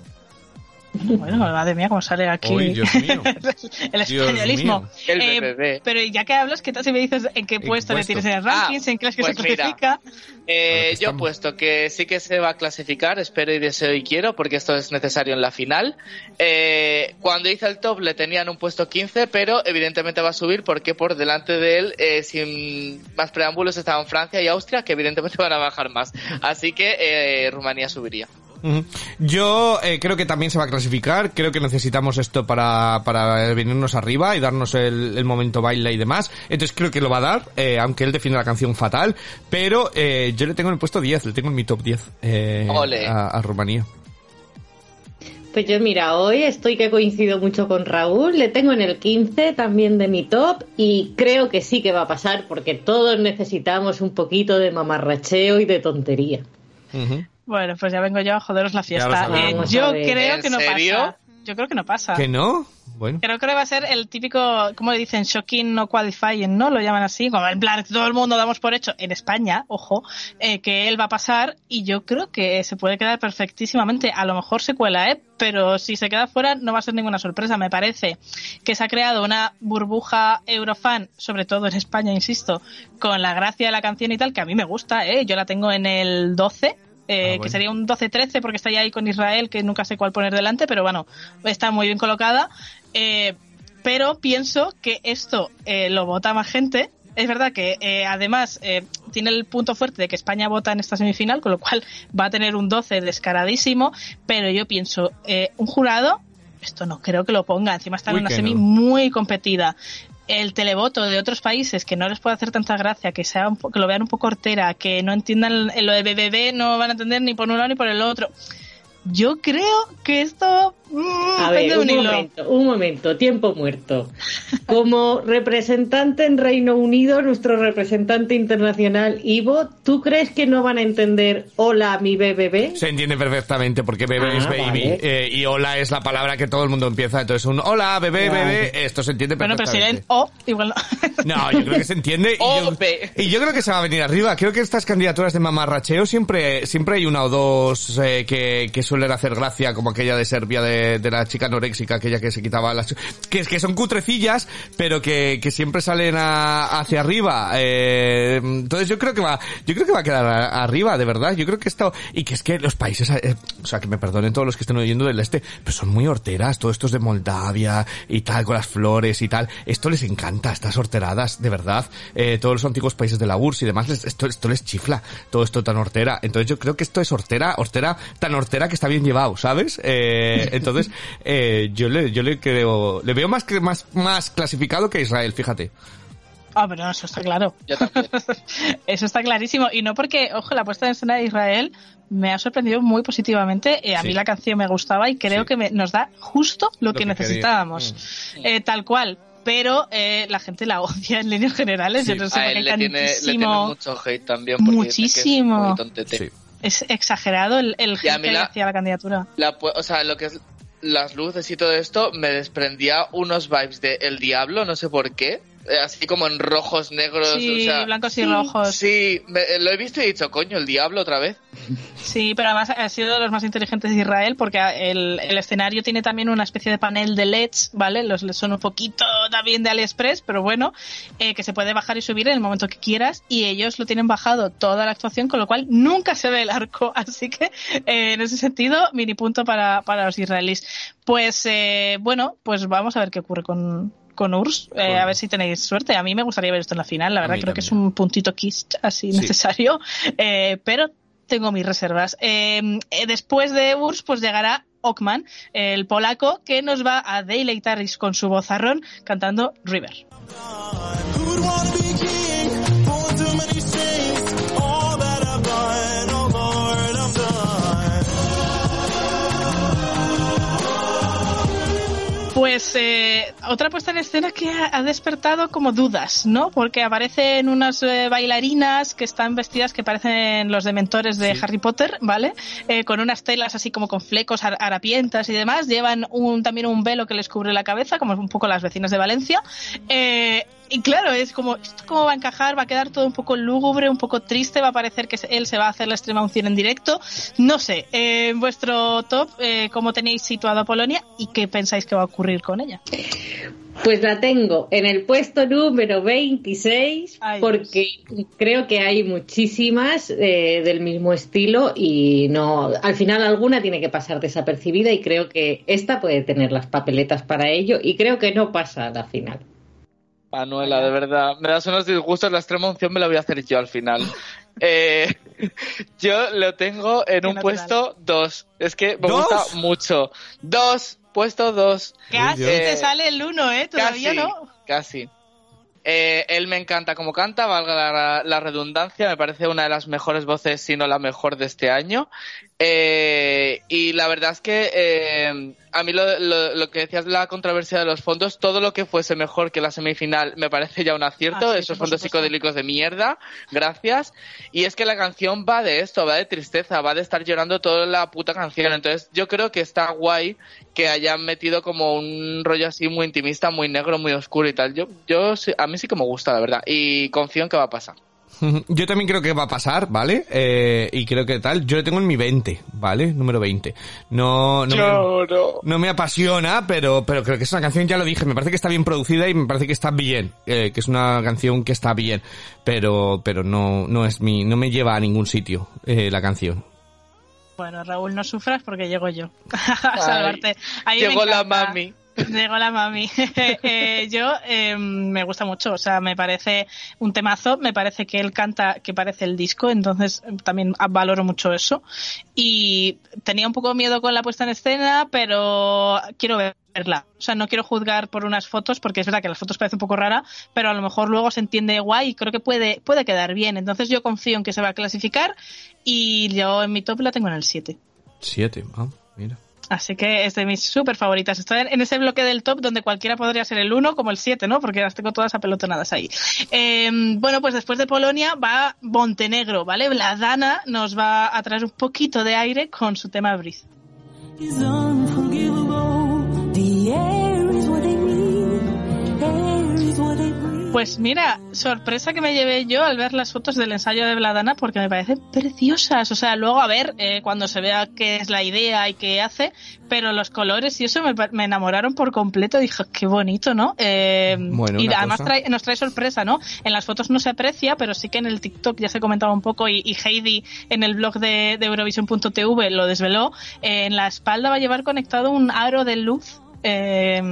Bueno, madre mía, cómo sale aquí
Uy, Dios mío. *laughs*
el
Dios
españolismo.
mío.
El
Eh,
BBB.
pero ya que hablas, ¿qué tal si me dices en qué
¿En qué
puesto le tienes en el ranking?
Ah,
¿En crees que
pues
se
mira.
clasifica?
Eh, yo puesto que sí que se va a clasificar, espero y deseo y quiero, porque esto es necesario en la final. Eh, cuando hice el top le tenían un puesto 15, pero evidentemente va a subir porque por delante de él, eh, sin más preámbulos, estaban Francia y Austria, que evidentemente *laughs* van a bajar más. Así que eh, Rumanía subiría.
Yo eh, creo que también se va a clasificar, creo que necesitamos esto para, para venirnos arriba y darnos el, el momento baile y demás, entonces creo que lo va a dar, eh, aunque él define la canción fatal, pero eh, yo le tengo en el puesto 10, le tengo en mi top 10 eh,
Ole.
a, a Rumanía.
Pues yo mira, hoy estoy que coincido mucho con Raúl, le tengo en el 15 también de mi top y creo que sí que va a pasar porque todos necesitamos un poquito de mamarracheo y de tontería.
Ujú.
Bueno, pues ya vengo yo a joderos la fiesta. Eh, yo creo
¿En
que no
serio?
pasa. Yo creo que no pasa.
¿Que no? Bueno.
Creo que va a ser el típico, ¿cómo le dicen? Shocking no qualifying, ¿no? Lo llaman así, como en plan, todo el mundo damos por hecho, en España, ojo, eh, que él va a pasar y yo creo que se puede quedar perfectísimamente. A lo mejor se cuela, ¿eh? Pero si se queda fuera no va a ser ninguna sorpresa. Me parece que se ha creado una burbuja eurofan, sobre todo en España, insisto, con la gracia de la canción y tal, que a mí me gusta, ¿eh? Yo la tengo en el 12. Eh,
Ah, bueno.
que sería un 12-13 porque está ahí con Israel, que nunca sé cuál poner delante, pero bueno, está muy bien colocada. Eh, pero pienso que esto eh, lo vota más gente. Es verdad que eh, además, eh, tiene el punto fuerte de que España vota en esta semifinal, con lo cual va a tener un 12 descaradísimo, pero yo pienso, eh, un jurado, esto no creo que lo ponga, encima está en una semi
no.
muy competida. El televoto de otros países que no les puede hacer tanta gracia, que sea un po- que lo vean un poco hortera, que no entiendan lo de BBB, no van a entender ni por un lado ni por el otro. Yo creo que esto mm,
A ver, un momento, un momento, tiempo muerto. *laughs* Como representante en Reino Unido, nuestro representante internacional, Ivo, ¿tú crees que no van a entender hola mi BBB?
Se entiende perfectamente porque bebé
Ah,
es baby
vale.
eh, y hola es la palabra que todo el mundo empieza. Entonces un hola, bebé,
Vale.
bebé, esto se entiende
Bueno, pero si
perfectamente.
leen O, igual no.
No, yo creo que se entiende. Y yo, *laughs*
Ope.
y yo creo que se va a venir arriba. Creo que estas candidaturas de mamarracheo siempre, siempre hay una o dos eh, que, que suelen hacer gracia, como aquella de Serbia de, de la chica anoréxica, aquella que se quitaba las... Que, que son cutrecillas, pero que, que siempre salen a- hacia arriba. Eh, entonces yo creo que va, yo creo que va a quedar arriba, de verdad. Yo creo que esto, y que es que los países, eh, o sea, que me perdonen todos los que estén oyendo del este, pero son muy horteras, todo esto es de Moldavia y tal, con las flores y tal. Esto les encanta, estas horteradas, de verdad. Eh, todos los antiguos países de la URSS y demás, les- esto, esto les chifla, todo esto tan hortera. Entonces yo creo que esto es hortera, hortera, tan hortera que está bien llevado, ¿sabes? Eh, entonces, *laughs* eh, yo le, yo le creo, le veo más, que- más, más clasificado que Israel, fíjate.
Ah, pero no, eso está claro.
Yo también. *laughs*
Eso está clarísimo. Y no porque, ojo, la puesta en escena de Israel me ha sorprendido muy positivamente. Eh, a
Sí.
mí la canción me gustaba y creo
Sí.
que me- nos da justo lo, que,
que
necesitábamos. Eh, tal cual. Pero eh, la gente la odia en líneas generales.
Sí.
Yo no sé
A él le tiene, le tiene
tantísimo-
mucho hate también. Porque es
Muchísimo. Es exagerado el, hate que
la-
hacia la candidatura.
La o sea, lo que es las luces y todo esto me desprendía unos vibes de El Diablo, no sé por qué. Eh, Así como en rojos, negros,
Sí,
o sea...
blancos y rojos.
Sí, me- eh, lo he visto y he dicho, coño, el diablo otra vez.
Sí, pero además ha sido de los más inteligentes de Israel porque el, el escenario tiene también una especie de panel de LEDs, ¿vale? Los LEDs son un poquito también de AliExpress, pero bueno, eh, que se puede bajar y subir en el momento que quieras y ellos lo tienen bajado toda la actuación, con lo cual nunca se ve el arco. *laughs* Así que eh, en ese sentido, mini punto para, para los israelíes. Pues eh, bueno, pues vamos a ver qué ocurre con, con URSS, eh,
Bueno.
a ver si tenéis suerte. A mí me gustaría ver esto en la final, la verdad creo que es un puntito kiss así
Sí.
necesario, *laughs* eh, pero tengo mis reservas. Eh, después de URSS, pues llegará Ockman, el polaco, que nos va a deleitar con su vozarrón cantando River. Pues eh, otra puesta en escena que ha, ha despertado como dudas, ¿no? Porque aparecen unas eh, bailarinas que están vestidas que parecen los dementores de Harry Potter, ¿vale? Eh, con unas telas así como con flecos, har- harapientas y demás. Llevan un, también un velo que les cubre la cabeza, como un poco las vecinas de Valencia. Y claro, es como, ¿esto cómo va a encajar? Va a quedar todo un poco lúgubre, un poco triste, va a parecer que él se va a hacer la extrema unción en directo. No sé, eh, en vuestro top, eh, ¿cómo tenéis situado a Polonia y qué pensáis que va a ocurrir con ella?
Pues la tengo en el puesto número 26
Ay,
porque creo que hay muchísimas eh, del mismo estilo y no al final alguna tiene que pasar desapercibida y creo que esta puede tener las papeletas para ello y creo que no pasa a la final.
Manuela, de verdad, me das unos disgustos, la extrema unción me la voy a hacer yo al final. *laughs* Eh, *laughs* yo lo tengo en
Qué
un
natural.
puesto 2. Es que me
¿Dos?
gusta mucho. Dos, puesto 2.
Casi
Dios.
te sale el uno, ¿eh? Todavía
Casi,
no.
casi. Eh, él me encanta como canta, valga la, la redundancia, me parece una de las mejores voces, si no la mejor de este año. Eh, y la verdad es que eh, a mí lo, lo- lo que decías de la controversia de los fondos, todo lo que fuese mejor que la semifinal me parece ya un acierto,
Ah, sí,
esos fondos psicodélicos de mierda, gracias. Y es que la canción va de esto, va de tristeza, va de estar llorando toda la puta canción. Entonces yo creo que está guay que hayan metido como un rollo así muy intimista, muy negro, muy oscuro y tal. Yo, yo a mí sí que me gusta, la verdad, y confío en que va a pasar. *laughs*
Yo también creo que va a pasar, ¿vale? Eh, y creo que tal. Yo le tengo en mi 20, ¿vale? Número 20. No, no, me, no me apasiona, pero, pero creo que es una canción, ya lo dije, me parece que está bien producida y me parece que está bien. eh, que es una canción que está bien. Pero, pero no, no es mi, no me lleva a ningún sitio, eh, la canción.
Bueno, Raúl, no sufras porque llego yo *laughs* a salvarte. A mí me
Llegó la mami. *laughs*
Llegó la mami. *laughs* Eh, yo eh, me gusta mucho, o sea, me parece un temazo, me parece que él canta que parece el disco, entonces eh, también valoro mucho eso. Y tenía un poco miedo con la puesta en escena, pero quiero verla. O sea, no quiero juzgar por unas fotos, porque es verdad que las fotos parecen un poco rara, pero a lo mejor luego se entiende guay y creo que puede, puede quedar bien. Entonces yo confío en que se va a clasificar y yo en mi top la tengo en el 7.
Siete, ah, mira.
Así que es de mis súper favoritas. Estoy en ese bloque del top donde cualquiera podría ser el 1 como el 7, ¿no? Porque las tengo todas apelotonadas ahí. Eh, bueno, pues después de Polonia va Montenegro, ¿vale? La Dana nos va a traer un poquito de aire con su tema Breathe. Pues mira, sorpresa que me llevé yo al ver las fotos del ensayo de Vladana porque me parecen preciosas. O sea, luego a ver eh, cuando se vea qué es la idea y qué hace, pero los colores y eso me, me enamoraron por completo. Dije, qué bonito, ¿no? Eh,
Bueno,
y además trae- nos trae sorpresa, ¿no? En las fotos no se aprecia, pero sí que en el TikTok ya se comentaba un poco y, y Heidi en el blog de, de Eurovision.tv lo desveló. Eh, en la espalda va a llevar conectado un aro de luz. Eh,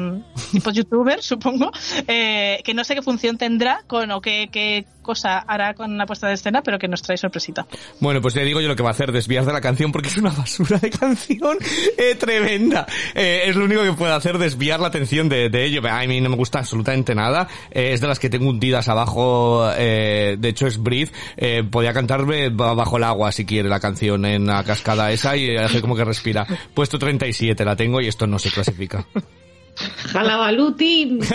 youtuber, *laughs* supongo, eh, que no sé qué función tendrá con o qué, qué cosa hará con la puesta de escena, pero que nos trae sorpresita.
Bueno, pues ya digo yo lo que va a hacer, desviar de la canción porque es una basura de canción eh, tremenda. Eh, es lo único que puede hacer, desviar la atención de, de ello. A mí no me gusta absolutamente nada. Eh, es de las que tengo hundidas abajo. eh, de hecho, es Breathe. Eh, podía cantarme ba- bajo el agua si quiere la canción en la cascada esa y hace como que respira. Puesto 37 la tengo y esto no se clasifica.
Jalabaluti. *laughs*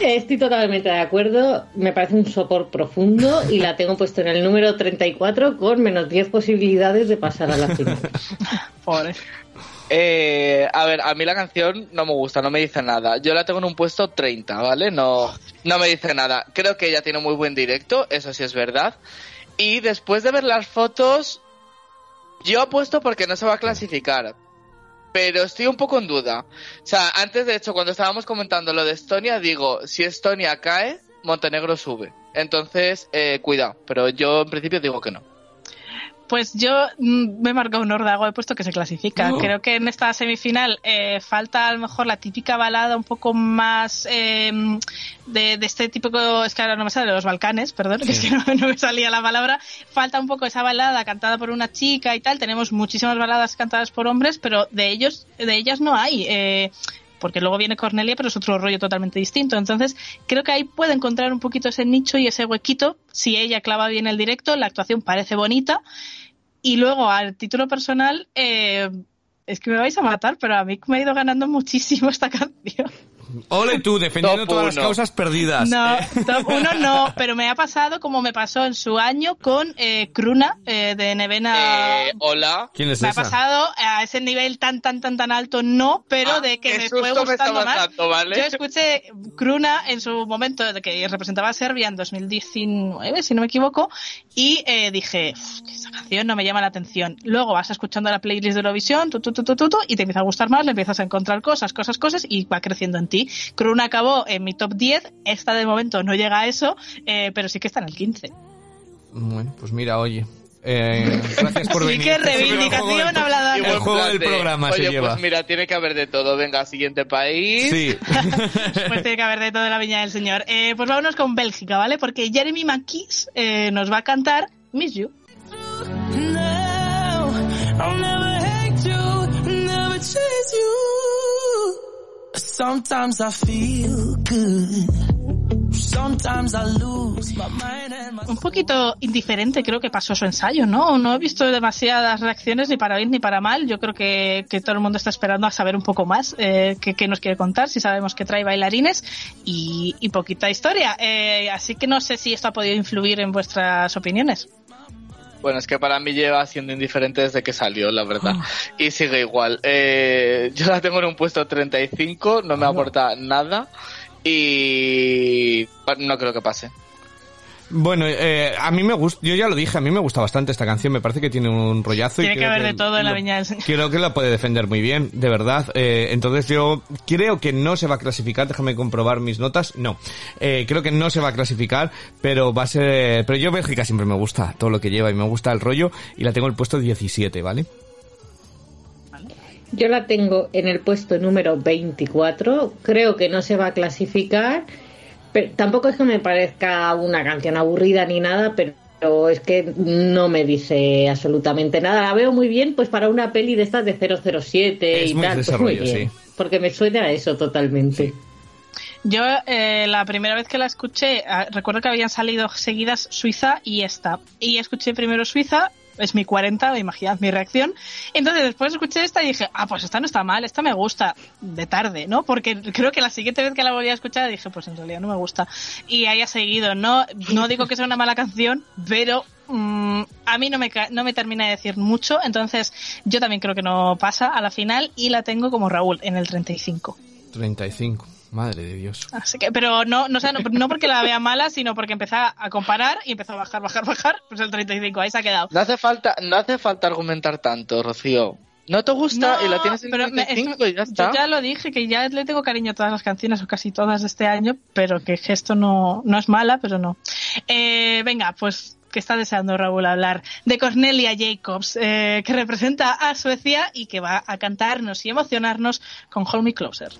Estoy totalmente de acuerdo. Me parece un sopor profundo y la tengo puesto en el número 34 con menos 10 posibilidades de pasar a la final. *laughs*
Pobre.
Eh, a ver, a mí la canción no me gusta, no me dice nada. Yo la tengo en un puesto 30, ¿vale? No, no me dice nada. Creo que ella tiene muy buen directo, eso sí es verdad. Y después de ver las fotos, yo apuesto porque no se va a clasificar. Pero estoy un poco en duda. O sea, antes de hecho, cuando estábamos comentando lo de Estonia, digo, si Estonia cae, Montenegro sube. Entonces, eh, cuidado. Pero yo en principio digo que no.
Pues yo mm, me he marcado un órdago, he puesto que se clasifica. Creo que en esta semifinal eh, falta a lo mejor la típica balada un poco más eh, de, de este típico, es que ahora no me sale, de los Balcanes, perdón, que es que no, no me salía la palabra. Falta un poco esa balada cantada por una chica y tal. Tenemos muchísimas baladas cantadas por hombres, pero de ellos, de ellas no hay. Eh, porque luego viene Cornelia, pero es otro rollo totalmente distinto. Entonces, creo que ahí puede encontrar un poquito ese nicho y ese huequito. Si ella clava bien el directo, la actuación parece bonita. Y luego, al título personal, eh, es que me vais a matar, pero a mí me ha ido ganando muchísimo esta canción.
Ole tú, defendiendo
Top
todas las causas perdidas.
No,
Eh,
top uno no, pero me ha pasado como me pasó en su año con eh, Kruna eh, de Nevena.
Eh, hola.
¿Quién es
me ha
esa?
pasado a ese nivel tan, tan, tan, tan alto, no, pero
Ah,
de que me fue gustando más. Yo escuché Kruna en su momento de que representaba a Serbia en 2019, si no me equivoco, y eh, dije, "Uf, que esa canción no me llama la atención. Luego vas escuchando la playlist de Eurovisión, tu, tu, tu, tu, tu, tu, y te empieza a gustar más, le empiezas a encontrar cosas, cosas, cosas, y va creciendo en Kruna acabó en mi top 10, esta de momento no llega a eso, eh, pero sí que está en el 15.
Bueno, pues mira, oye. Eh, gracias por
Sí
venir.
que reivindicación
juego del-
hablada.
El juego del
de,
programa
Oye,
se lleva.
pues mira, tiene que haber de todo. Venga, siguiente país.
Sí. *laughs*
Pues tiene que haber de todo en la viña del señor. Eh, pues vámonos con Bélgica, ¿vale? Porque Jeremy McKees eh, nos va a cantar Miss You.
No, Sometimes I feel good. Sometimes I lose my mind and my
Un poquito indiferente creo que pasó su ensayo, ¿no? No he visto demasiadas reacciones ni para bien ni para mal. Yo creo que, que todo el mundo está esperando a saber un poco más eh, qué, qué nos quiere contar, si sabemos que trae bailarines y, y poquita historia. Eh, así que no sé si esto ha podido influir en vuestras opiniones.
Bueno, es que para mí lleva siendo indiferente desde que salió, la verdad. Y sigue igual. Eh, yo la tengo en un puesto 35, no me aporta nada. Y no creo que pase.
Bueno, eh, a mí me gusta, yo ya lo dije, a mí me gusta bastante esta canción, me parece que tiene un rollazo. y
Tiene que
creo
haber de todo en la viña del Señor.
Creo que la puede defender muy bien, de verdad. Eh, entonces yo creo que no se va a clasificar, déjame comprobar mis notas. No, eh, creo que no se va a clasificar, pero va a ser... Pero yo Bélgica siempre me gusta todo lo que lleva y me gusta el rollo y la tengo el puesto 17, ¿vale?
Yo la tengo en el puesto número 24. Creo que no se va a clasificar. Pero tampoco es que me parezca una canción aburrida ni nada, pero es que no me dice absolutamente nada. La veo muy bien pues para una peli de estas de 007
Es
y
muy
tal. Pues muy bien,
sí.
Porque me suena a eso totalmente.
Yo eh, la primera vez que la escuché, ah, recuerdo que habían salido seguidas Suiza y esta. Y escuché primero Suiza, es mi 40, imaginad mi reacción. Entonces después escuché esta y dije, ah, pues esta no está mal, esta me gusta de tarde, ¿no? Porque creo que la siguiente vez que la volví a escuchar dije, pues en realidad no me gusta. Y ahí ha seguido. No, no digo que sea una mala canción, pero mm, a mí no me, no me termina de decir mucho. Entonces yo también creo que no pasa a la final y la tengo como Raúl en el 35.
35. Madre de Dios.
Así que, pero no, no, o sea, no, no porque la vea mala, sino porque empecé a comparar y empezó a bajar, bajar, bajar, pues el 35, ahí se ha quedado.
No hace falta, no hace falta argumentar tanto, Rocío. No te gusta
No,
y la tienes en
pero me-
35 y ya está.
Yo ya lo dije, que ya le tengo cariño a todas las canciones, o casi todas de este año, pero que esto no, no es mala, pero no. Eh, venga, pues que está deseando Raúl hablar de Cornelia Jacobs, eh, que representa a Suecia y que va a cantarnos y emocionarnos con Hold Me Closer.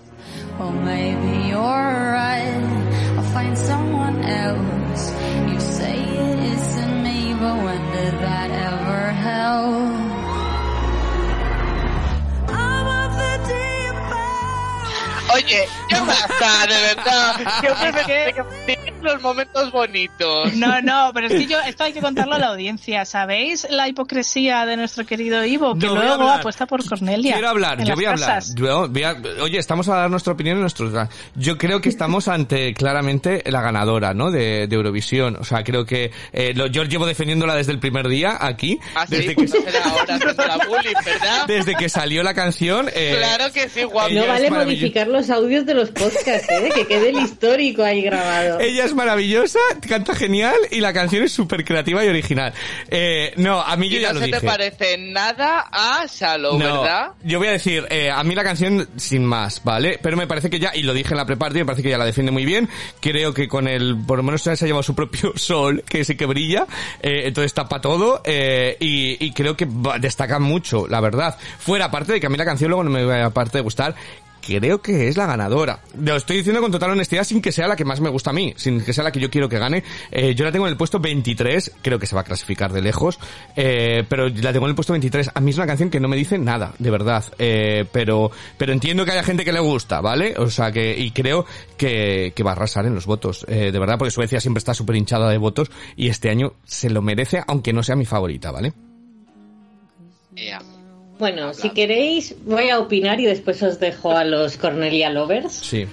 Oye, ¿qué pasa, de verdad? Siempre me que *laughs* los momentos bonitos.
No, no, pero es que yo, esto hay que contarlo a la audiencia. ¿Sabéis la hipocresía de nuestro querido Ivo? Que
No,
luego apuesta por Cornelia.
Quiero hablar, yo voy a hablar. Yo voy a- oye, estamos a dar nuestra opinión en nuestros. Yo creo que estamos ante claramente la ganadora, ¿no? De, de Eurovisión. O sea, creo que eh, lo- yo llevo defendiéndola desde el primer día aquí.
Ah, sí,
desde, que,
pues no será ahora haciendo la bullying, ¿verdad?
desde que salió la canción. eh,
Claro que sí, guapo.
No vale
maravillosa.
modificar los audios de los podcasts, ¿eh? que quede el histórico ahí grabado.
Ella es maravillosa, canta genial y la canción es súper creativa y original. Eh, no, a mí yo
Y
ya
no
lo
se
dije.
te parece nada a Shallow, ¿verdad?
Yo voy a decir, eh, a mí la canción sin más, ¿vale? Pero me parece que ya, y lo dije en la pre-party, me parece que ya la defiende muy bien. Creo que con el, por lo menos se ha llevado su propio *laughs* sol, que sí que brilla, eh, entonces tapa todo, eh, y, y creo que destaca mucho, la verdad. Fuera, aparte de que a mí la canción luego no me va aparte de gustar, creo que es la ganadora. Lo estoy diciendo con total honestidad sin que sea la que más me gusta a mí, sin que sea la que yo quiero que gane. Eh, yo la tengo en el puesto 23, creo que se va a clasificar de lejos, eh, pero la tengo en el puesto 23. A mí es una canción que no me dice nada, de verdad. Eh, pero, pero entiendo que haya gente que le gusta, ¿vale? O sea que, y creo que, que va a arrasar en los votos, eh, de verdad, porque Suecia siempre está súper hinchada de votos y este año se lo merece, aunque no sea mi favorita, ¿vale?
Ya.
Bueno, si queréis, voy a opinar y después os dejo a los Cornelia Lovers.
Sí.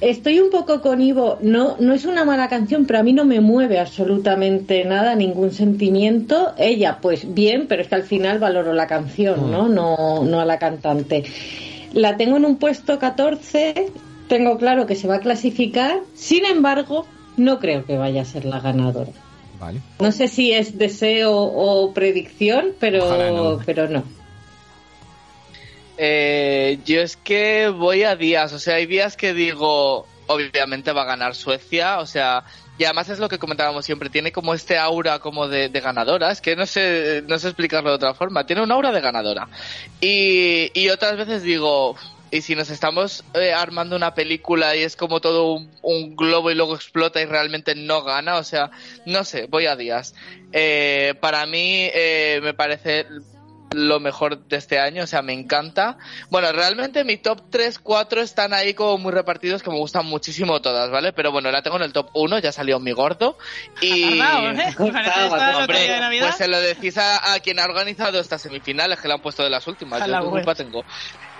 Estoy un poco con Ivo. No, no es una mala canción, pero a mí no me mueve absolutamente nada, ningún sentimiento. Ella, pues bien, pero es que al final valoro la canción, ¿no? No, no a la cantante. La tengo en un puesto 14. Tengo claro que se va a clasificar. Sin embargo, no creo que vaya a ser la ganadora.
Vale.
No sé si es deseo o predicción, pero
no.
pero no.
Eh, yo es que voy a días, o sea, hay días que digo, obviamente va a ganar Suecia, o sea, y además es lo que comentábamos siempre, tiene como este aura como de, de ganadora, es que no sé, no sé explicarlo de otra forma, tiene un aura de ganadora. Y, y otras veces digo, y si nos estamos eh, armando una película y es como todo un, un globo y luego explota y realmente no gana, o sea, no sé, voy a días. Eh, para mí eh, me parece lo mejor de este año, o sea, me encanta. Bueno, realmente mi top 3, 4 están ahí como muy repartidos que me gustan muchísimo todas, ¿vale? Pero bueno, la tengo en el top 1, ya salió mi gordo. *laughs* Y...
Tardado, ¿eh? Esta
Hombre, pues se lo decís a, a quien ha organizado estas semifinales, que la han puesto de las últimas. Yo
la
culpa tengo.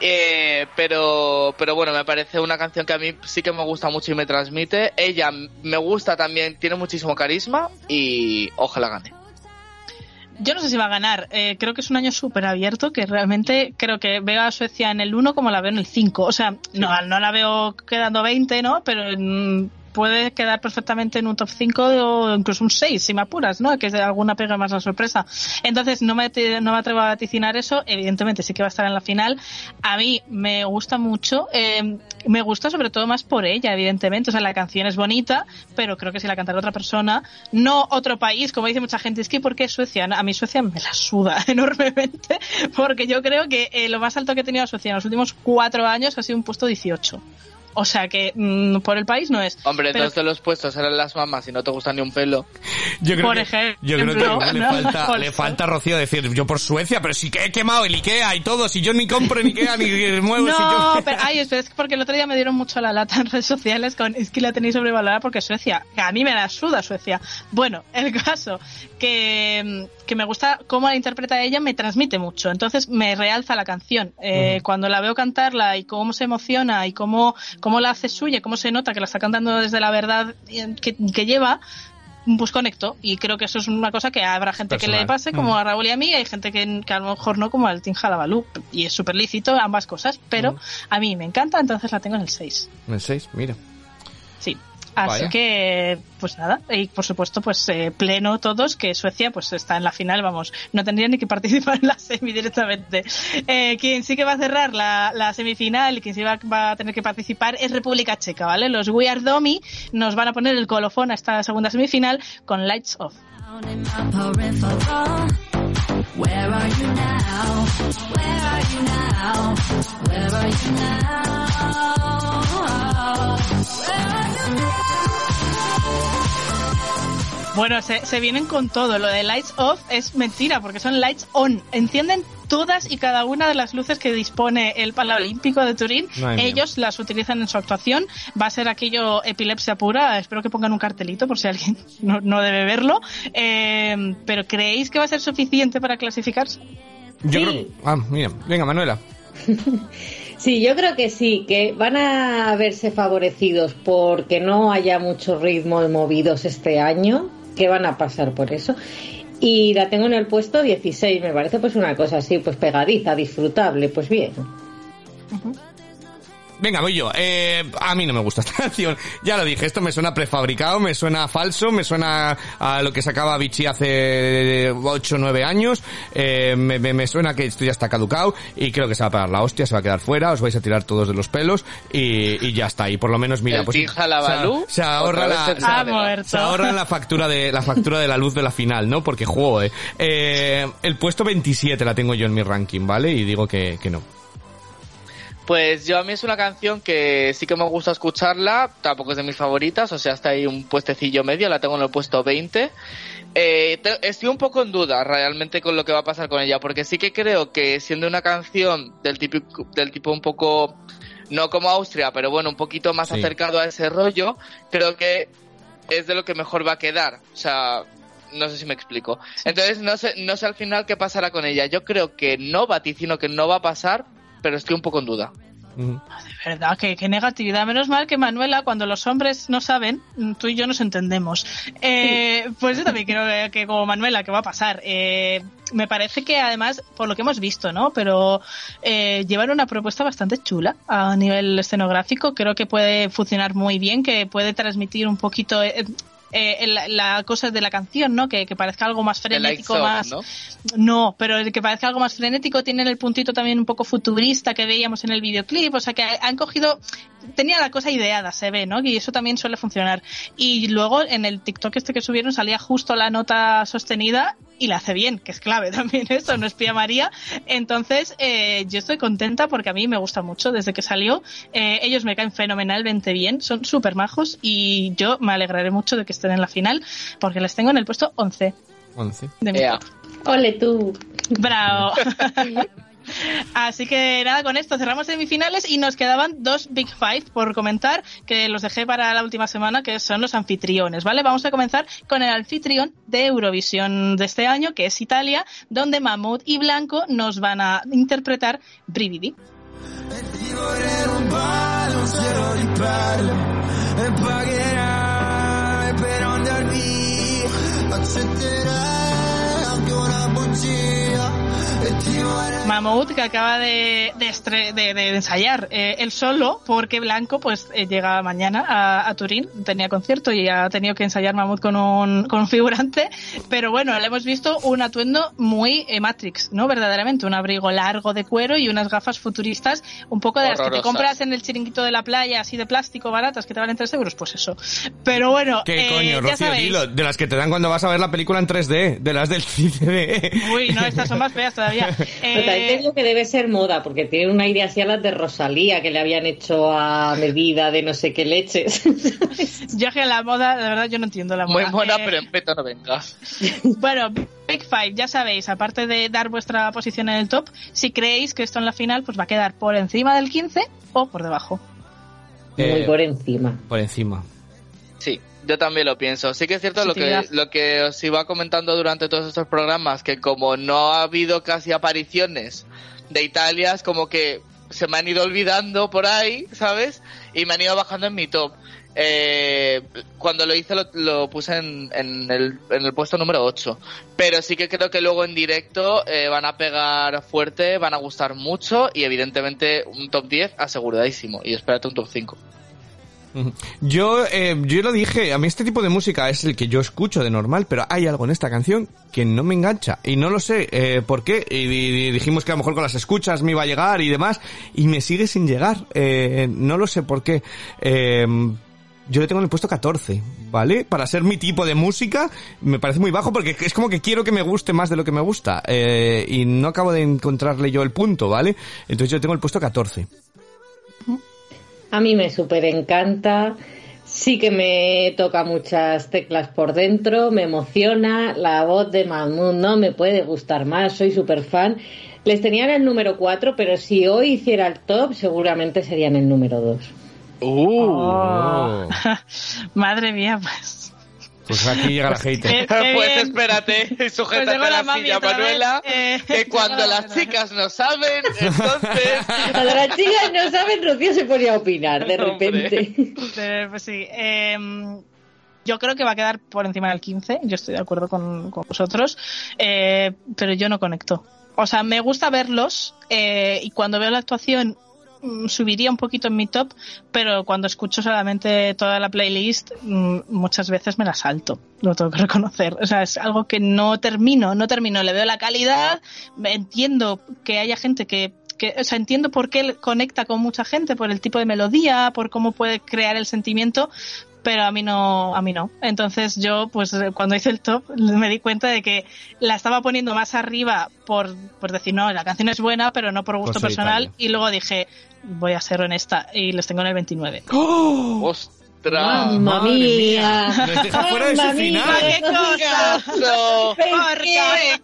Eh, pero, pero bueno, me parece una canción que a mí sí que me gusta mucho y me transmite. Ella me gusta también, tiene muchísimo carisma y ojalá gane.
Yo no sé si va a ganar. Eh, creo que es un año súper abierto, que realmente creo que veo a Suecia en el 1 como la veo en el 5. O sea, no, no la veo quedando 20, ¿no? Pero en- puede quedar perfectamente en un top 5 o incluso un 6 si me apuras, ¿no? Que es alguna pega más la sorpresa. Entonces no me, no me atrevo a vaticinar eso, evidentemente sí que va a estar en la final. A mí me gusta mucho, eh, me gusta sobre todo más por ella, evidentemente. O sea, la canción es bonita, pero creo que si la cantara otra persona, no otro país, como dice mucha gente, es que ¿por qué Suecia? A mí Suecia me la suda *laughs* enormemente, porque yo creo que eh, lo más alto que he tenido Suecia en los últimos cuatro años ha sido un puesto 18. O sea que mm, por el país no es.
Hombre,
Pero-
dos de los puestos eran las mamás y no te gusta ni un pelo.
Yo creo
Por
que,
ejemplo,
yo creo que le,
¿no?
falta, le a Rocío decir yo por Suecia, pero sí que he quemado el Ikea y todo, si yo ni compro en Ikea ni *laughs* muevo, si
No,
yo... *laughs*
pero, ay, espera, es que porque el otro día me dieron mucho la lata en redes sociales con es que la tenéis sobrevalorada porque Suecia, que a mí me la suda Suecia. Bueno, el caso que, que me gusta cómo la interpreta ella, me transmite mucho, entonces me realza la canción. Eh, Cuando la veo cantarla y cómo se emociona y cómo, cómo la hace suya, cómo se nota que la está cantando desde la verdad que, que lleva, pues conecto. Y creo que eso es una cosa que habrá gente que le pase como a Raúl y a mí y hay gente que, que a lo mejor no como al Team Jalabalú. Y es súper lícito ambas cosas pero a mí me encanta entonces la tengo en el 6
El 6, mira.
sí así
Vaya.
que pues nada y por supuesto pues eh, pleno todos que Suecia pues está en la final vamos no tendría ni que participar *laughs* en la semi directamente. Eh, quien sí que va a cerrar la, la semifinal y quien sí va, va a tener que participar es República Checa vale los We Are Domi nos van a poner el colofón a esta segunda semifinal con Lights Off Bueno, se, se vienen con todo. Lo de lights off es mentira, porque son lights on. Encienden todas y cada una de las luces que dispone el Paralímpico de Turín.
Madre mía.
Ellos las utilizan en su actuación. Va a ser aquello epilepsia pura. Espero que pongan un cartelito por si alguien *laughs* no, no debe verlo. Eh, pero ¿creéis que va a ser suficiente para clasificarse?
Yo
Sí.
creo... Ah, mira, venga Manuela. *laughs*
Sí, yo creo que sí, que van a verse favorecidos porque no haya mucho ritmo de movidos este año, que van a pasar por eso. Y la tengo en el puesto 16, me parece pues una cosa así, pues pegadiza, disfrutable, pues bien.
Venga, voy yo. Eh, a mí no me gusta *laughs* esta canción. Ya lo dije, esto me suena prefabricado, me suena falso, me suena a lo que sacaba Vichy hace 8 o 9 años. Eh, me, me- me suena que esto ya está caducado y creo que se va a pagar la hostia, se va a quedar fuera, os vais a tirar todos de los pelos y, y ya está. Y por lo menos, mira,
El
pues se, se ahorra la,
se
ahorran la factura de la factura de la luz de la final, ¿no? Porque juego, eh. Eh, el puesto 27 la tengo yo en mi ranking, ¿vale? Y digo que, que no.
Pues yo a mí es una canción que sí que me gusta escucharla, tampoco es de mis favoritas, o sea, está ahí un puestecillo medio, la tengo en el puesto 20. Eh, te- estoy un poco en duda realmente con lo que va a pasar con ella, porque sí que creo que siendo una canción del tipo, del tipo un poco, no como Austria, pero bueno, un poquito más
Sí.
acercado a ese rollo, creo que es de lo que mejor va a quedar. O sea, no sé si me explico. Entonces, no sé, no sé al final qué pasará con ella. Yo creo que no, vaticino que no va a pasar, pero estoy un poco en duda.
De verdad, qué, qué negatividad. Menos mal que Manuela, cuando los hombres no saben, mm, tú y yo nos entendemos. Eh, pues yo también creo que, que como Manuela, que va a pasar. Eh, me parece que además, por lo que hemos visto, ¿no? Pero eh, llevan una propuesta bastante chula a nivel escenográfico. Creo que puede funcionar muy bien, que puede transmitir un poquito... eh, la, la cosa de la canción, ¿no? Que, que parezca algo más frenético,
Off,
más,
¿no?
no, pero el que parezca algo más frenético tiene el puntito también un poco futurista que veíamos en el videoclip, o sea que han cogido, tenía la cosa ideada, se ve, ¿no? Y eso también suele funcionar. Y luego en el TikTok este que subieron salía justo la nota sostenida y la hace bien, que es clave *laughs* también eso, no es Pía María. Entonces, eh, yo estoy contenta porque a mí me gusta mucho desde que salió. Eh, ellos me caen fenomenalmente bien, son súper majos y yo me alegraré mucho de que estén en la final porque les tengo en el puesto 11
11.
de mi.
Ole tú.
Bravo. *laughs* Así que nada, con esto cerramos semifinales y nos quedaban dos Big Five por comentar que los dejé para la última semana, que son los anfitriones, ¿vale? Vamos a comenzar con el anfitrión de Eurovisión de este año, que es Italia, donde Mahmoud y Blanco nos van a interpretar Brividi. Mammoth que acaba de, de, estre- de- de ensayar eh, él solo porque Blanco pues eh, llega mañana a, a Turín, tenía concierto y ha tenido que ensayar Mammoth con un, con un figurante, pero bueno, le hemos visto un atuendo muy eh, Matrix, ¿no? Verdaderamente, un abrigo largo de cuero y unas gafas futuristas, un poco de las que te compras en el chiringuito de la playa, así de plástico, baratas, que te valen 3 euros, pues eso. Pero bueno,
¿Qué
eh,
coño,
ya
Rocío?
sabéis.
Dilo, de las que te dan cuando vas a ver la película en 3D, de las del *laughs* cine.
Uy, no, estas son más feas todavía.
Pero también te digo que debe ser moda, porque tiene un aire así a las de Rosalía, que le habían hecho a medida de no sé qué leches. *laughs*
yo que la moda, de verdad, yo no entiendo la moda.
Muy buena,
Eh,
pero en peto no vengas. *laughs*
Bueno, Big Five, ya sabéis, aparte de dar vuestra posición en el top, si creéis que esto en la final pues va a quedar por encima del 15 o por debajo.
Muy
Eh,
por encima.
por encima.
Yo también lo pienso. Sí que es cierto lo que, lo que os iba comentando durante todos estos programas, que como no ha habido casi apariciones de Italia, es como que se me han ido olvidando por ahí, ¿sabes? Y me han ido bajando en mi top. Eh, cuando lo hice lo, lo puse en, en el, en el puesto número 8. Pero sí que creo que luego en directo eh, van a pegar fuerte, van a gustar mucho y evidentemente un top 10 aseguradísimo. Y espérate un top 5.
Yo, eh, yo lo dije, a mí este tipo de música es el que yo escucho de normal, pero hay algo en esta canción que no me engancha y no lo sé eh, por qué. Y, y dijimos que a lo mejor con las escuchas me iba a llegar y demás y me sigue sin llegar. Eh, no lo sé por qué. Eh, yo le tengo en el puesto 14, ¿vale? Para ser mi tipo de música me parece muy bajo porque es como que quiero que me guste más de lo que me gusta eh, y no acabo de encontrarle yo el punto, ¿vale? Entonces yo tengo el puesto 14.
A mí me súper encanta. Sí que me toca muchas teclas por dentro, me emociona. La voz de Mahmoud no me puede gustar más, soy súper fan. Les tenía en el número 4, pero si hoy hiciera el top, seguramente serían el número 2.
Oh. *laughs* Madre mía, pues.
Pues aquí llega la hater.
qué *laughs*
pues
bien.
espérate, *laughs*
Pues
sujétate
llegó
a
la
la
mami
silla, Manuela,
eh,
que cuando las chicas no saben, *laughs* entonces...
Cuando las chicas no saben, Rocío se ponía a opinar de
Hombre.
repente.
Pues sí. em, yo creo que va a quedar por encima del 15. Yo estoy de acuerdo con, con vosotros. eh, pero yo no conecto. O sea, me gusta verlos eh, y cuando veo la actuación subiría un poquito en mi top, pero cuando escucho solamente toda la playlist mm, muchas veces me la salto, lo tengo que reconocer. O sea, es algo que no termino, no termino. Le veo la calidad, entiendo que haya gente que que, o sea, entiendo por qué conecta con mucha gente, por el tipo de melodía, por cómo puede crear el sentimiento, pero a mí no, a mí no. Entonces yo, pues eh, cuando hice el top, *laughs* me di cuenta de que la estaba poniendo más arriba por, por decir, no, la canción es buena, pero no por gusto personal,
Italia.
y luego dije, voy a ser honesta, y les tengo en el 29.
¡Ostras!
¡Mamma mía!
Nos deja fuera de su
Mamma mia,
final.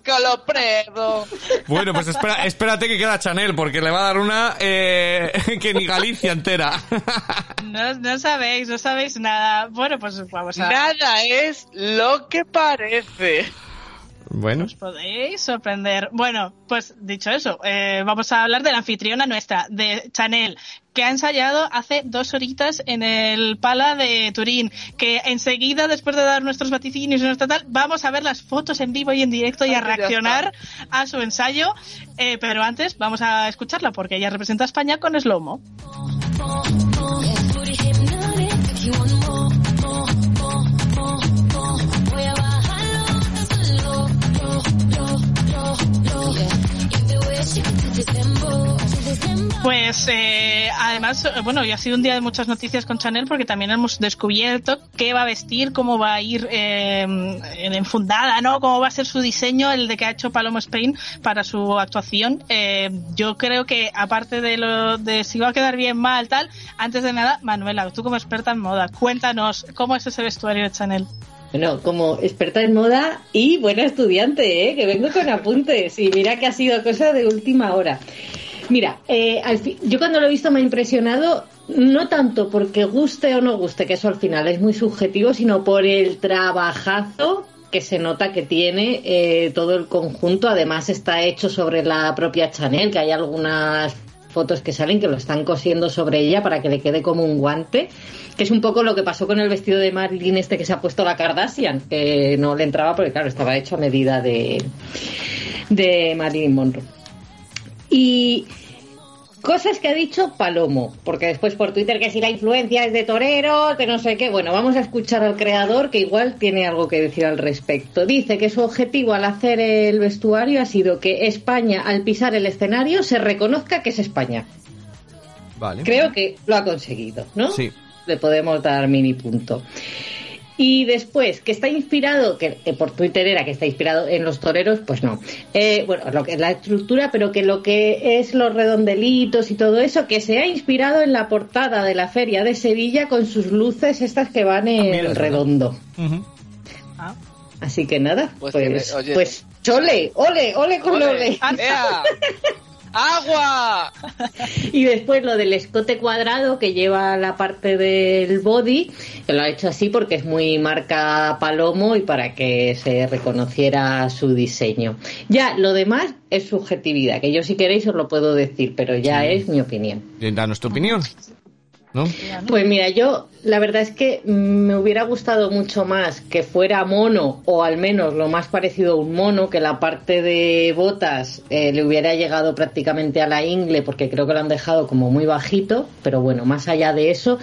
¡Qué
predo!
Bueno, pues espera, espérate que queda Chanel, porque le va a dar una eh, *laughs* que ni Galicia entera.
No, no sabéis, no sabéis nada. Bueno, pues vamos a...
Nada es lo que parece.
Bueno,
Os podéis sorprender. Bueno, pues dicho eso, eh, vamos a hablar de la anfitriona nuestra, de Chanel, que ha ensayado hace dos horitas en el Pala de Turín, que enseguida, después de dar nuestros vaticinios y nuestra tal, vamos a ver las fotos en vivo y en directo y a reaccionar a su ensayo. Eh, pero antes vamos a escucharla porque ella representa a España con Slomo. Pues eh, además, eh, bueno, y ha sido un día de muchas noticias con Chanel porque también hemos descubierto qué va a vestir, cómo va a ir eh, enfundada, ¿no? Cómo va a ser su diseño, el de que ha hecho Palomo Spain para su actuación. Eh, yo creo que aparte de lo de si va a quedar bien, mal, tal, antes de nada, Manuela, tú como experta en moda, cuéntanos cómo es ese vestuario de Chanel.
Bueno, como experta en moda y buena estudiante, ¿eh? que vengo con apuntes y mira que ha sido cosa de última hora. Mira, eh, al fi- yo cuando lo he visto me ha impresionado no tanto porque guste o no guste, que eso al final es muy subjetivo, sino por el trabajazo que se nota que tiene eh, todo el conjunto. Además está hecho sobre la propia Chanel, que hay algunas fotos que salen que lo están cosiendo sobre ella para que le quede como un guante, que es un poco lo que pasó con el vestido de Marilyn este que se ha puesto la Kardashian, que no le entraba porque claro, estaba hecho a medida de de Marilyn Monroe. Y cosas que ha dicho Palomo, porque después por Twitter que si la influencia es de torero, que no sé qué. Bueno, vamos a escuchar al creador que igual tiene algo que decir al respecto. Dice que su objetivo al hacer el vestuario ha sido que España, al pisar el escenario, se reconozca que es España.
Vale.
Creo que lo ha conseguido, ¿no?
Sí.
Le podemos dar mini punto. Y después, que está inspirado, que, que por Twitter era que está inspirado en los toreros, pues no. Eh, bueno, lo que es la estructura, pero que lo que es los redondelitos y todo eso, que se ha inspirado en la portada de la feria de Sevilla con sus luces estas que van en
Ah,
redondo.
Ah.
Así que nada,
Pues
pues,
tiene-
pues, chole, ole, ole con
¡Ole!
ole. *laughs*
¡Agua! *laughs*
Y después lo del escote cuadrado que lleva la parte del body, que lo ha hecho así porque es muy marca Palomo y para que se reconociera su diseño. Ya, lo demás es subjetividad, que yo si queréis os lo puedo decir, pero ya es mi opinión.
Danos tu opinión. ¿No?
Pues mira, yo la verdad es que me hubiera gustado mucho más que fuera mono o al menos lo más parecido a un mono, que la parte de botas eh, le hubiera llegado prácticamente a la ingle porque creo que lo han dejado como muy bajito, pero bueno, más allá de eso,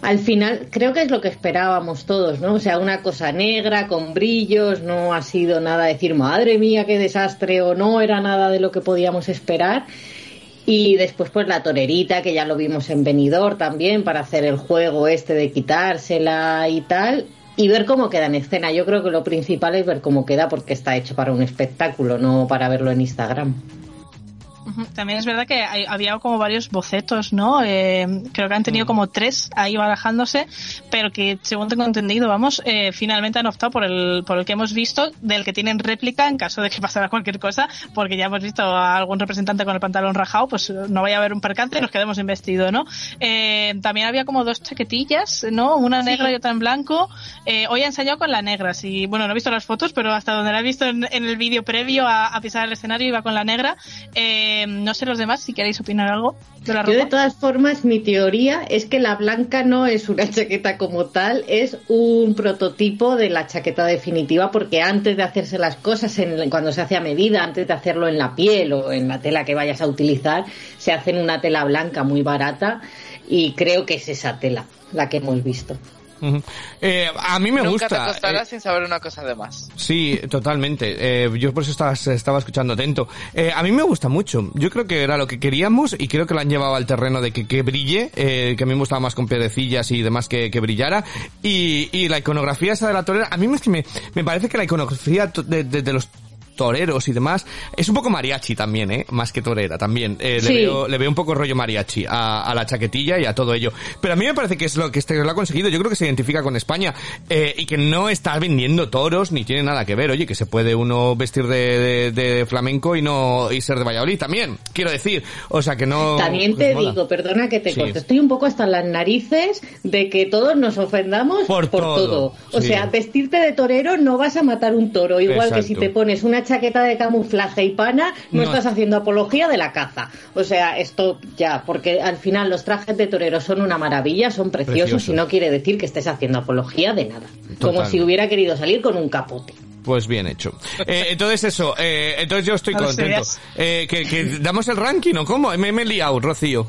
al final creo que es lo que esperábamos todos, ¿no? O sea, una cosa negra con brillos, no ha sido nada decir, madre mía, qué desastre o no era nada de lo que podíamos esperar. Y después pues la torerita, que ya lo vimos en Benidorm también, para hacer el juego este de quitársela y tal. Y ver cómo queda en escena. Yo creo que lo principal es ver cómo queda porque está hecho para un espectáculo, no para verlo en Instagram.
También es verdad que hay- había como varios bocetos, ¿no? Eh, creo que han tenido como tres ahí barajándose, pero que según tengo entendido, vamos, eh, finalmente han optado por el, por el que hemos visto, del que tienen réplica en caso de que *laughs* pasara cualquier cosa, porque ya hemos visto a algún representante con el pantalón rajado, pues no vaya a haber un percance y nos quedemos en vestido, ¿no? Eh, también había como dos chaquetillas, ¿no? Una negra y otra en blanco. Eh, hoy ha ensayado con la negra, sí, bueno, no he visto las fotos, pero hasta donde la he visto en, en el vídeo previo a, a pisar el escenario iba con la negra. Eh, no sé los demás si queréis opinar algo de la
Yo de todas formas, mi teoría es que la blanca no es una *laughs* chaqueta como tal, es un prototipo de la chaqueta definitiva, porque antes de hacerse las cosas, en- cuando se hace a medida, antes de hacerlo en la piel o en la tela que vayas a utilizar, se hace en una tela blanca muy barata y creo que es esa tela la que hemos visto.
Eh, a mí me
Nunca
gusta.
te acostarás
eh,
sin saber una cosa de más.
Sí, totalmente. Eh, yo por eso estaba, estaba escuchando atento. A mí me gusta mucho. Yo creo que era lo que queríamos y creo que lo han llevado al terreno de que, que brille, que a mí me gustaba más con piedrecillas y demás que, que brillara. Y, y la iconografía esa de la torera, a mí me, es que me, me parece que la iconografía to- de, de- de los toreros y demás es un poco mariachi también, ¿eh? Más que torera también. Eh,
Sí.
le, veo, le veo un poco rollo mariachi a, a la chaquetilla y a todo ello. Pero a mí me parece que es lo que este lo ha conseguido. Yo creo que se identifica con España eh, y que no está vendiendo toros ni tiene nada que ver. Oye, que se puede uno vestir de, de- de flamenco y no y ser de Valladolid también. Quiero decir, o sea que no.
También te
mola.
digo, perdona que te
Sí.
corte, estoy un poco hasta las narices de que todos nos ofendamos
Por
por,
todo,
todo. O
sí.
sea, vestirte de torero no vas a matar un toro, igual que si te pones una chaqueta de camuflaje y pana, no,
No.
estás haciendo apología de la caza. O sea, esto ya, porque al final los trajes de torero son una maravilla, son preciosos,
Preciosos.
y no quiere decir que estés haciendo apología de nada. Como si hubiera querido salir con un capote.
Pues bien hecho. Eh, *laughs* entonces eso, eh, entonces yo estoy contento. Eh, que, que damos el ranking, ¿o cómo? Me, me he liado, Rocío.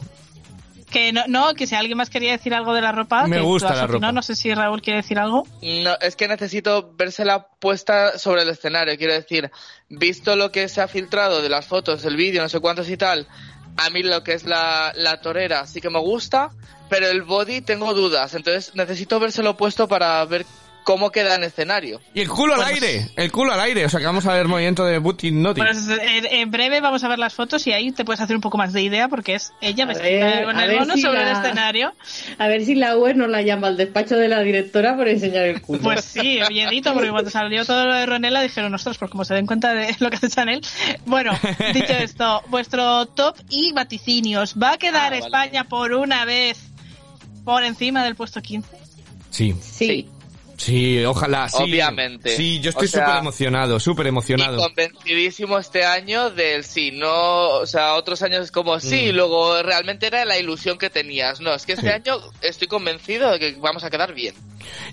Que no, no, que si alguien más quería decir algo de la ropa,
Me
que
gusta la ropa.
No, no sé si Raúl quiere decir algo.
No, es que necesito vérsela puesta sobre el escenario. Quiero decir, visto lo que se ha filtrado de las fotos, del vídeo, no sé cuántos y tal, a mí lo que es la, la torera sí que me gusta, pero el body tengo dudas. Entonces necesito vérselo puesto para ver cómo queda en escenario.
Y el culo al
Pues-
aire, el culo al aire. O sea que vamos a ver movimiento de booty noti.
Pues en, en breve vamos a ver las fotos y ahí te puedes hacer un poco más de idea porque es ella
A
vestida
ver,
con el mono
si
sobre el
la-
escenario.
A ver si la UE no la llama al despacho de la directora por enseñar el culo.
Pues sí, miedito, porque cuando salió todo lo de Ronela dijeron, nosotros, pues como se den cuenta de lo que hace Chanel. Bueno, dicho *laughs* esto, vuestro top y vaticinios. ¿Va a quedar
Ah, vale.
España por una vez por encima del puesto 15?
Sí,
sí.
sí, ojalá, sí.
Obviamente.
Sí, yo estoy
O sea,
súper emocionado, súper
Y
emocionado.
convencidísimo este año del sí, no, o sea, otros años es como sí, y luego realmente era la ilusión que tenías. No, es que este
Mm. Sí.
año estoy convencido de que vamos a quedar bien.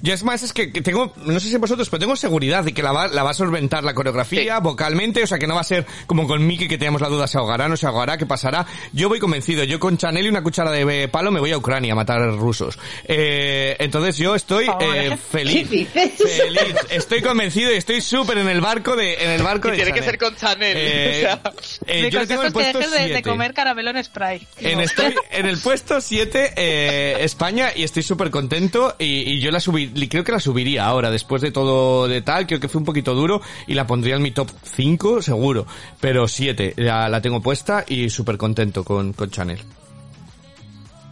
Yo es más, es que que tengo, no sé si vosotros, pero tengo seguridad de que la va, la va a solventar la coreografía,
Sí.
vocalmente, o sea que no va a ser como con Miki que teníamos la duda, se ahogará, no se ahogará, qué pasará. Yo voy convencido, yo con Chanel y una cuchara de palo me voy a Ucrania a matar rusos. Eh, entonces yo estoy eh, *laughs*
¿eh?
Feliz.
¿Qué dices?
Feliz. Estoy convencido y estoy súper en el barco de, en el barco
Y
de
tiene que
Chanel.
ser con Chanel.
Eh, *laughs*
o sea,
eh,
Mi
yo le tengo el
es que
puesto
dejes de, de
7.
comer caramelo spray.
En,
No.
estoy *laughs* en el puesto 7 eh, España y estoy súper contento y, y yo la subí, creo que la subiría ahora después de todo de tal, creo que fue un poquito duro y la pondría en mi top 5 seguro, pero 7 la, la tengo puesta y súper contento con, con Chanel.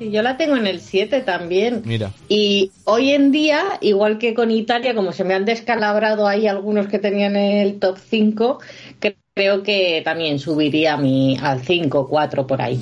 Sí, yo la tengo en el 7 también.
Mira.
Y hoy en día, igual que con Italia, como se me han descalabrado ahí algunos que tenían el top 5, que creo que también subiría a mi, al 5, 4 por ahí.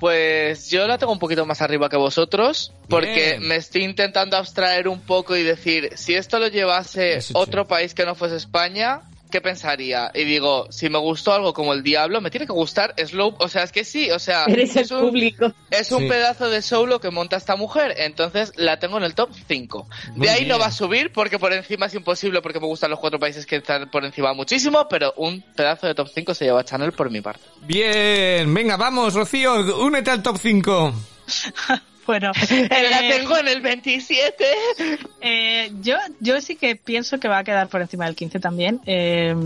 Pues yo la tengo un poquito más arriba que vosotros, porque
Bien.
me estoy intentando abstraer un poco y decir, si esto lo llevase
Eso sí.
otro país que no fuese España, ¿qué pensaría? Y digo, si me gustó algo como el Diablo, me tiene que gustar Slow, o sea, es que sí, o sea,
Eres el
es un,
público.
es un
Sí.
pedazo de show lo que monta esta mujer, entonces la tengo en el top 5.
Muy
De ahí
bien.
no va a subir porque por encima es imposible porque me gustan los cuatro países que están por encima muchísimo, pero un pedazo de top 5 se lleva Chanel por mi parte.
Bien, venga, vamos, Rocío, únete al top 5. *laughs*
Bueno, *laughs*
la
eh,
tengo en el 27.
eh, yo, yo sí que pienso que va a quedar por encima del 15 también. Eh,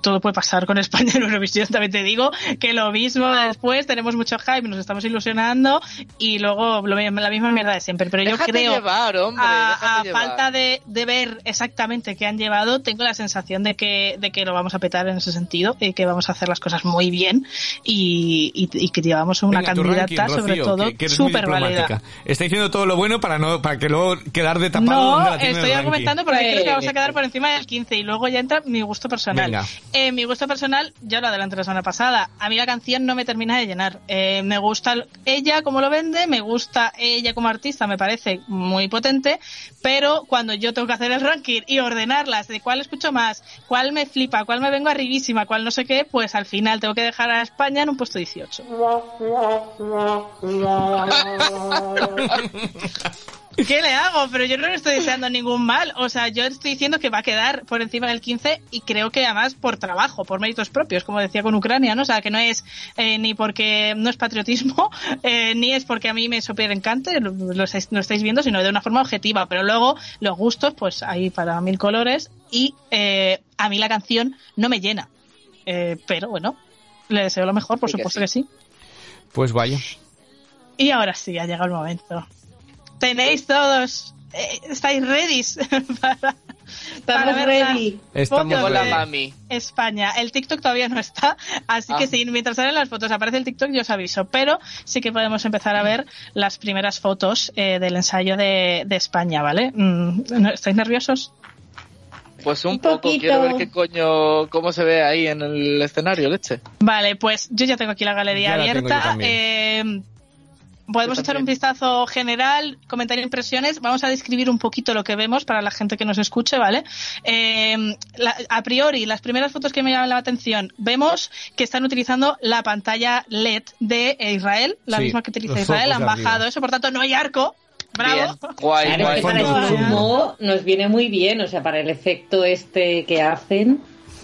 todo puede pasar con España en Eurovisión, también te digo que lo mismo después, tenemos mucho hype, nos estamos ilusionando y luego lo, la misma mierda de siempre. Pero yo
Déjate
creo,
llevar, hombre,
a, falta de, de ver exactamente qué han llevado, tengo la sensación de que, de que lo vamos a petar en ese sentido y que vamos a hacer las cosas muy bien y, y- y que llevamos una
Venga,
candidata
ranking,
sobre
Rocío,
todo súper válida.
Está diciendo todo lo bueno para no para que luego quedar de tapado
No, estoy argumentando porque creo que vamos a quedar por encima del 15 y luego ya entra mi gusto personal.
Venga.
Eh, mi gusto personal, ya lo adelanté la semana pasada, a mí la canción no me termina de llenar. Eh, me gusta el- ella como lo vende, me gusta ella como artista, me parece muy potente, pero cuando yo tengo que hacer el ranking y ordenarlas de cuál escucho más, cuál me flipa, cuál me vengo arribísima, cuál no sé qué, pues al final tengo que dejar a España en un puesto 18. *laughs* ¿Qué le hago? Pero yo no le estoy deseando ningún mal. O sea, yo estoy diciendo que va a quedar por encima del 15 y creo que además por trabajo, por méritos propios, como decía con Ucrania, ¿no? O sea, que no es eh, ni porque no es patriotismo, *laughs* eh, ni es porque a mí me súper encante, lo, lo estáis, lo estáis viendo, sino de una forma objetiva. Pero luego los gustos, pues hay para mil colores y eh, a mí la canción no me llena. Eh, pero bueno, le deseo lo mejor, por
Sí que
supuesto
sí.
que sí.
Pues vaya.
Y ahora sí, ha llegado el momento. Tenéis todos, eh, estáis ready *laughs* para,
Estamos
ver la
ready.
Estamos
foto
Llegó la
de
mami.
España. El TikTok todavía no está, así
Ah.
que si mientras salen las fotos aparece el TikTok yo os aviso, pero sí que podemos empezar a ver las primeras fotos eh, del ensayo de, de España, ¿vale? Mm, ¿no- ¿Estáis nerviosos?
Pues un,
Un
poco,
poquito.
quiero ver qué coño, cómo se ve ahí en el escenario, leche.
Vale, pues yo ya tengo aquí la galería
Ya la tengo yo
abierta.
también.
Podemos echar un vistazo general, comentar impresiones. Vamos a describir un poquito lo que vemos para la gente que nos escuche, ¿vale? Eh, la- a priori, las primeras fotos que me llaman la atención, vemos que están utilizando la pantalla LED de Israel, la
Sí,
misma que utiliza Israel. Han
arriba.
bajado eso, por tanto no hay arco. Bravo.
Bien. Guay,
Claro,
guay.
que para el
Fondo zoom.
zumo nos viene muy bien, o sea, para el efecto este que hacen.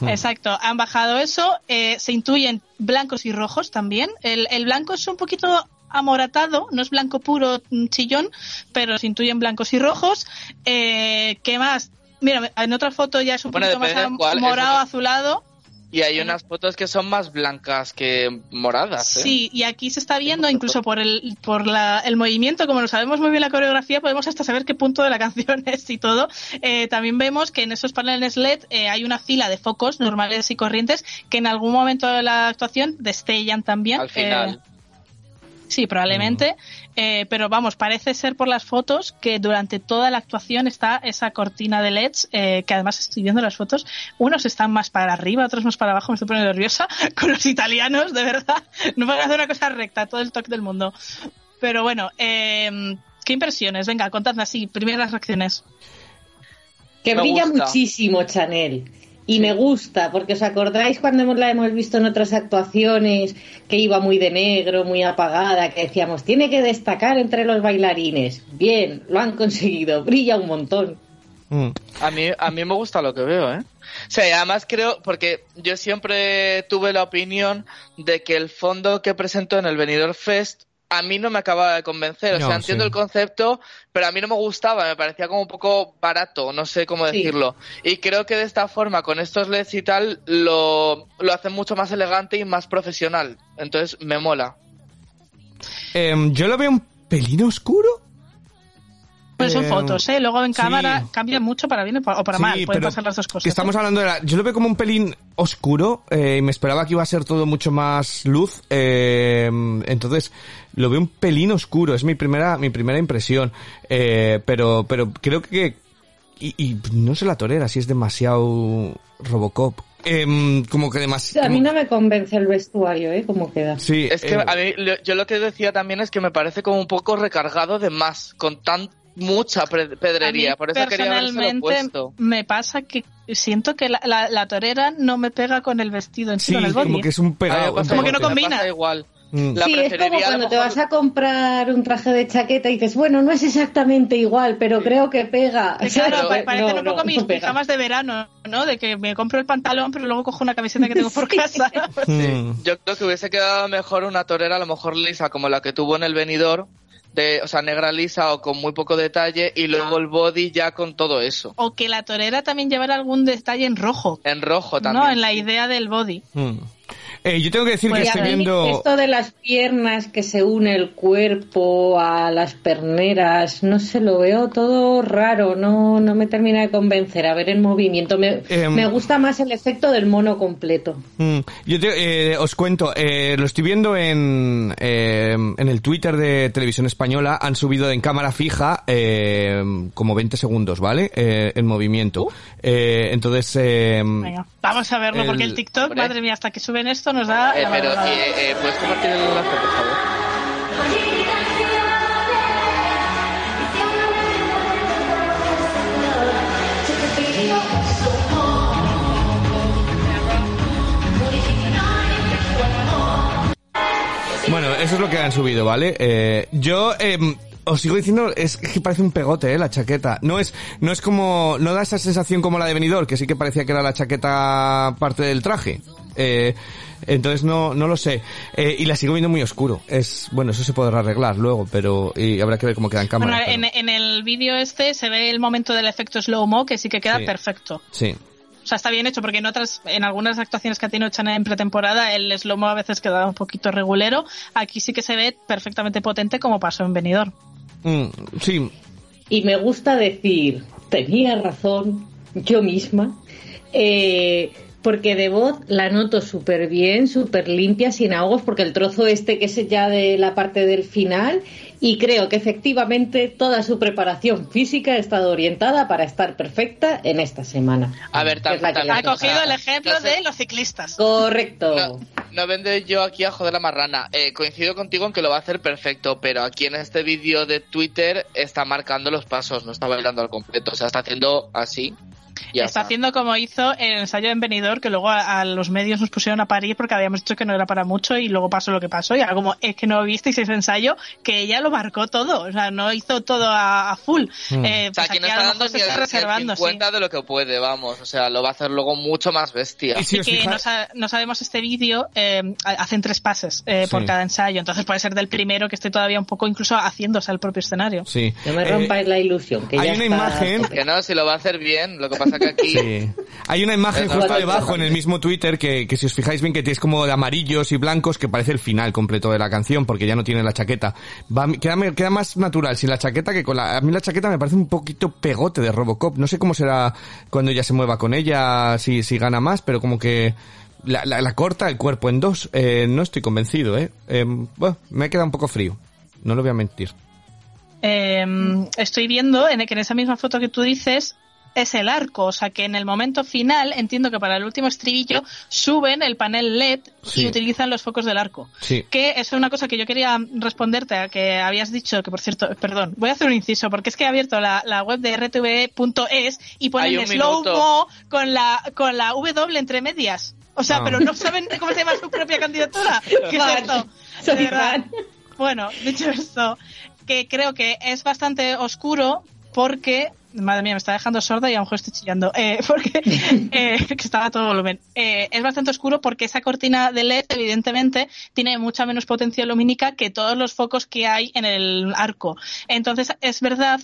Exacto, han bajado eso, eh, se intuyen blancos y rojos también. El, el blanco es un poquito amoratado, no es blanco puro mm, chillón, pero se intuyen blancos y rojos. Eh, ¿Qué más? Mira, en otra foto ya es un
Bueno,
poquito más morado, azulado.
Y hay unas fotos que son más blancas que moradas, ¿eh?
Sí, y aquí se está viendo, incluso por el, por la, el movimiento, como lo sabemos muy bien la coreografía, podemos hasta saber qué punto de la *laughs* canción es y todo. Eh, también vemos que en esos paneles LED eh, hay una fila de focos normales y corrientes que en algún momento de la actuación destellan también.
Al final.
Sí, probablemente, eh, pero vamos, parece ser por las fotos que durante toda la actuación está esa cortina de LEDs, eh, que además estoy viendo las fotos, unos están más para arriba, otros más para abajo, me estoy poniendo nerviosa *laughs* con los italianos, de verdad, no pueden hacer una cosa recta, todo el toque del mundo. Pero bueno, eh, ¿qué impresiones? Venga, contadme así, primeras reacciones.
Que
Me
brilla
gusta.
muchísimo Chanel. Y me gusta, porque os acordáis cuando hemos- la hemos visto en otras actuaciones, que iba muy de negro, muy apagada, que decíamos, tiene que destacar entre los bailarines. Bien, lo han conseguido, brilla un montón.
Mm.
A mí, a mí me gusta lo que veo, ¿eh? O sea, y además creo, porque yo siempre tuve la opinión de que el fondo que presentó en el Benidorm Fest a mí no me acababa de convencer. O
No,
sea, entiendo
sí.
el concepto, pero a mí no me gustaba, me parecía como un poco barato, no sé cómo
Sí.
decirlo. Y creo que de esta forma, con estos LEDs y tal, lo, lo hacen mucho más elegante y más profesional. Entonces, me mola.
Em, yo lo veo un pelín oscuro.
Pues son
Eh,
fotos, ¿eh? Luego en
sí.
cámara cambia mucho para bien o para mal. Pueden pasar las dos cosas.
que estamos hablando de la... Yo lo veo como un pelín oscuro eh, y me esperaba que iba a ser todo mucho más luz. eh, entonces, lo veo un pelín oscuro. Es mi primera, mi primera impresión. Eh, pero, pero creo que... Y, y no sé la torera, si es demasiado Robocop. Em, como que demasiado...
A mí no me convence el vestuario, ¿eh? Cómo queda.
Sí,
Es que
eh,
a mí, lo- yo lo que decía también es que me parece como un poco recargado de más, con tan mucha pre- pedrería.
A mí,
Por eso quería
personalmente
puesto.
me pasa que siento que la, la- la torera no me pega con el vestido en sí,
sí,
con el body.
como que es un pegado.
Como que no combina.
igual.
Mm.
La
sí, es como cuando te vas a comprar un traje de chaqueta y dices, bueno, no es exactamente igual, pero creo que pega.
Que claro, parecen *laughs*
No,
un poco
no,
mis pijamas de verano, ¿no? De que me compro el pantalón, pero luego cojo una camiseta que tengo por *laughs* casa. *laughs*
Mm.
Yo creo que hubiese quedado mejor una torera, a lo mejor lisa, como la que tuvo en el venidor, de, o sea, negra lisa o con muy poco detalle, y luego el body ya con todo eso.
O que la torera también llevara algún detalle en rojo.
En rojo también.
No, en la idea del body.
Mm. Eh, yo tengo que decir
Pues
que estoy viendo...
Esto de las piernas que se une el cuerpo a las perneras, no sé, lo veo todo raro, no, no me termina de convencer. A ver en movimiento, me,
Em.
me gusta más el efecto del mono completo.
Mm, Yo te- eh, os cuento, eh, lo estoy viendo en, eh, en el Twitter de Televisión Española, han subido en cámara fija eh, como 20 segundos, ¿vale? Eh, en movimiento. Eh, entonces, eh,
Venga, vamos a verlo, porque
El-
el TikTok,
Hombre.
madre mía, hasta que suben esto nos da...
Eh, pero, eh, eh, ¿puedes compartir el enlace, por favor?
bueno, eso es lo que han subido, ¿vale? Eh, yo, eh, os sigo diciendo, es que parece un pegote, ¿eh? La chaqueta. No es, no es como, no da esa sensación como la de Benidorm, que sí que parecía que era la chaqueta parte del traje. Eh, entonces no, no lo sé. Eh, y la sigo viendo muy oscuro. Es, bueno, eso se podrá arreglar luego, pero, y habrá que ver cómo queda en cámara.
Bueno, en, en el vídeo este se ve el momento del efecto slow-mo que sí que queda
Sí.
perfecto.
Sí.
O sea, está bien hecho porque en otras, en algunas actuaciones que ha tenido Chana en pretemporada, el slow-mo a veces queda un poquito regulero. Aquí sí que se ve perfectamente potente como pasó en Benidorm.
Mm, sí,
Y me gusta decir, tenía razón yo misma, eh, porque de voz la noto súper bien, súper limpia, sin ahogos, porque el trozo este que es ya de la parte del final, y creo que efectivamente toda su preparación física ha estado orientada para estar perfecta en esta semana.
A ver, también-
Ha cogido el ejemplo de los ciclistas.
Correcto.
No, no vende yo aquí a joder la marrana. Eh, coincido contigo en que lo va a hacer perfecto, pero aquí en este vídeo de Twitter está marcando los pasos, no está bailando al completo. O sea, está haciendo así. Ya
está haciendo como hizo el ensayo en Benidorm, que luego a, a los medios nos pusieron a parir porque habíamos dicho que no era para mucho y luego pasó lo que pasó. Y ahora como es que no visteis ese ensayo, que ella lo marcó todo, o sea, no hizo todo a, a full.
Mm.
Eh,
O sea,
pues
aquí no está dando ni
está
ni el
reservando, sí.
50 de lo que puede, vamos. O sea, lo va a hacer luego mucho más bestia.
Y si
Y que no, sa- no sabemos este vídeo, eh, hacen tres pases eh, por
Sí.
cada ensayo, entonces puede ser del primero que esté todavía un poco incluso haciéndose al propio escenario.
sí.
No me
Eh,
rompáis la ilusión. Que
hay
ya
una
está-
imagen
Que no, si lo va a hacer bien. Lo que pasa que aquí...
Sí. Hay una imagen justo debajo en el mismo Twitter que, que si os fijáis bien que es como de amarillos y blancos que parece el final completo de la canción porque ya no tiene la chaqueta. Va, queda, queda más natural sin la chaqueta que con la... A mí la chaqueta me parece un poquito pegote de Robocop. No sé cómo será cuando ella se mueva con ella, si, si gana más, pero como que... La, la- la corta el cuerpo en dos. Eh, no estoy convencido, ¿eh? Eh, bueno, me queda un poco frío. No lo voy a mentir.
Eh, estoy viendo en, que en esa misma foto que tú dices, es el arco. O sea que en el momento final, entiendo que para el último estribillo suben el panel LED
Sí.
y utilizan los focos del arco.
Sí.
Que es una cosa que yo quería responderte a que habías dicho, que por cierto, perdón, voy a hacer un inciso, porque es que he abierto la, la web de rtv.es y ponen slow mo con la, con la W entre medias. O sea,
Ah.
pero no saben cómo se llama su propia candidatura. *laughs* ¿Qué es esto? De verdad. Bueno, dicho esto, que creo que es bastante oscuro porque, madre mía, me está dejando sorda y a lo mejor estoy chillando, eh, *laughs* porque eh, estaba todo volumen. Eh, es bastante oscuro porque esa cortina de LED, evidentemente, tiene mucha menos potencia lumínica que todos los focos que hay en el arco. Entonces, es verdad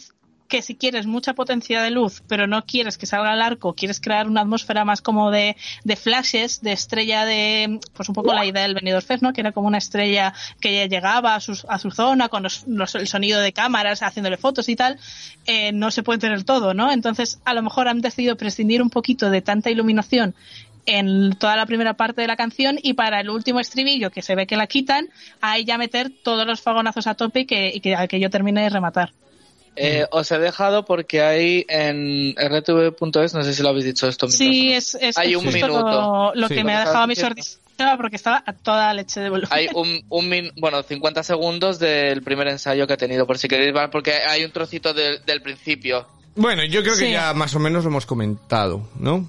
que si quieres mucha potencia de luz, pero no quieres que salga el arco, quieres crear una atmósfera más como de, flashes, de estrella de, pues un poco la idea del Benidorm Fest, ¿no? Que era como una estrella que ya llegaba a su, a su zona con los- los- el sonido de cámaras, haciéndole fotos y tal, eh, no se puede tener todo, ¿no? Entonces, a lo mejor han decidido prescindir un poquito de tanta iluminación en toda la primera parte de la canción y para el último estribillo que se ve que la quitan, ahí ya meter todos los fagonazos a tope y que, y que, que yo termine de rematar.
Eh, os he dejado porque hay en rtv.es, no sé si lo habéis dicho esto.
Sí, es, es
Hay
es
un
justo
minuto.
lo, lo
Sí.
que me ha dejado a mí
estaba
sordísima porque estaba a toda leche de volumen.
Hay un, un min- bueno, 50 segundos del primer ensayo que ha tenido, por si queréis ver, porque hay un trocito del- del principio.
Bueno, yo creo que ya más o menos lo hemos comentado, ¿no?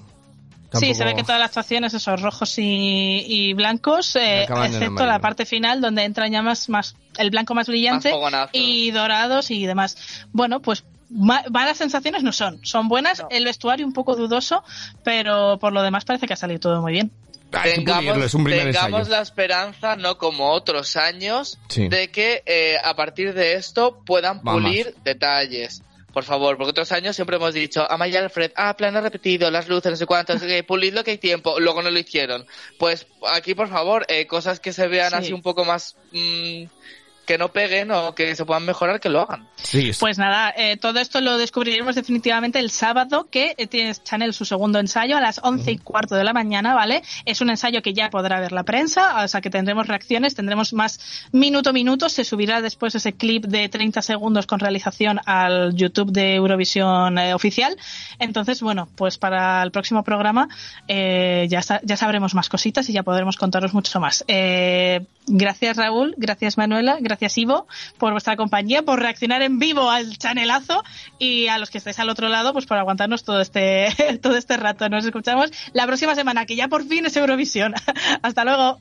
Sí, se ve que todas las actuaciones, esos rojos y, y blancos, eh, excepto la parte final donde entra ya más, más el blanco más brillante
Más
y dorados y demás. Bueno, pues ma- malas sensaciones no son, son buenas.
No.
El vestuario un poco dudoso, pero por lo demás parece que ha salido todo muy bien.
Hay pulirlo,
tengamos
es un primer
tengamos
ensayo.
la esperanza, no como otros años,
Sí.
de que eh, a partir de esto puedan
Vamos.
pulir detalles. Por favor, porque otros años siempre hemos dicho, Amaya Alfred, ah, plano repetido, las luces, no sé cuántos, eh, pulid lo que hay tiempo, luego no lo hicieron. Pues aquí, por favor, eh, cosas que se vean
Sí.
así un poco más, mm, que no peguen o que se puedan mejorar, que lo hagan.
Sí, es-
Pues nada, eh, todo esto lo descubriremos definitivamente el sábado, que eh, tiene Chanel su segundo ensayo a las once y cuarto de la mañana, ¿vale? Es un ensayo que ya podrá ver la prensa, o sea que tendremos reacciones, tendremos más minuto a minuto, se subirá después ese clip de 30 segundos con realización al YouTube de Eurovisión eh, oficial. Entonces, bueno, pues para el próximo programa eh, ya, ya sabremos más cositas y ya podremos contaros mucho más. Eh, gracias Raúl, gracias Manuela, gracias Ivo por vuestra compañía, por reaccionar en vivo al chanelazo y a los que estáis al otro lado, pues por aguantarnos todo este, todo este rato. Nos escuchamos la próxima semana, que ya por fin es Eurovisión. Hasta luego.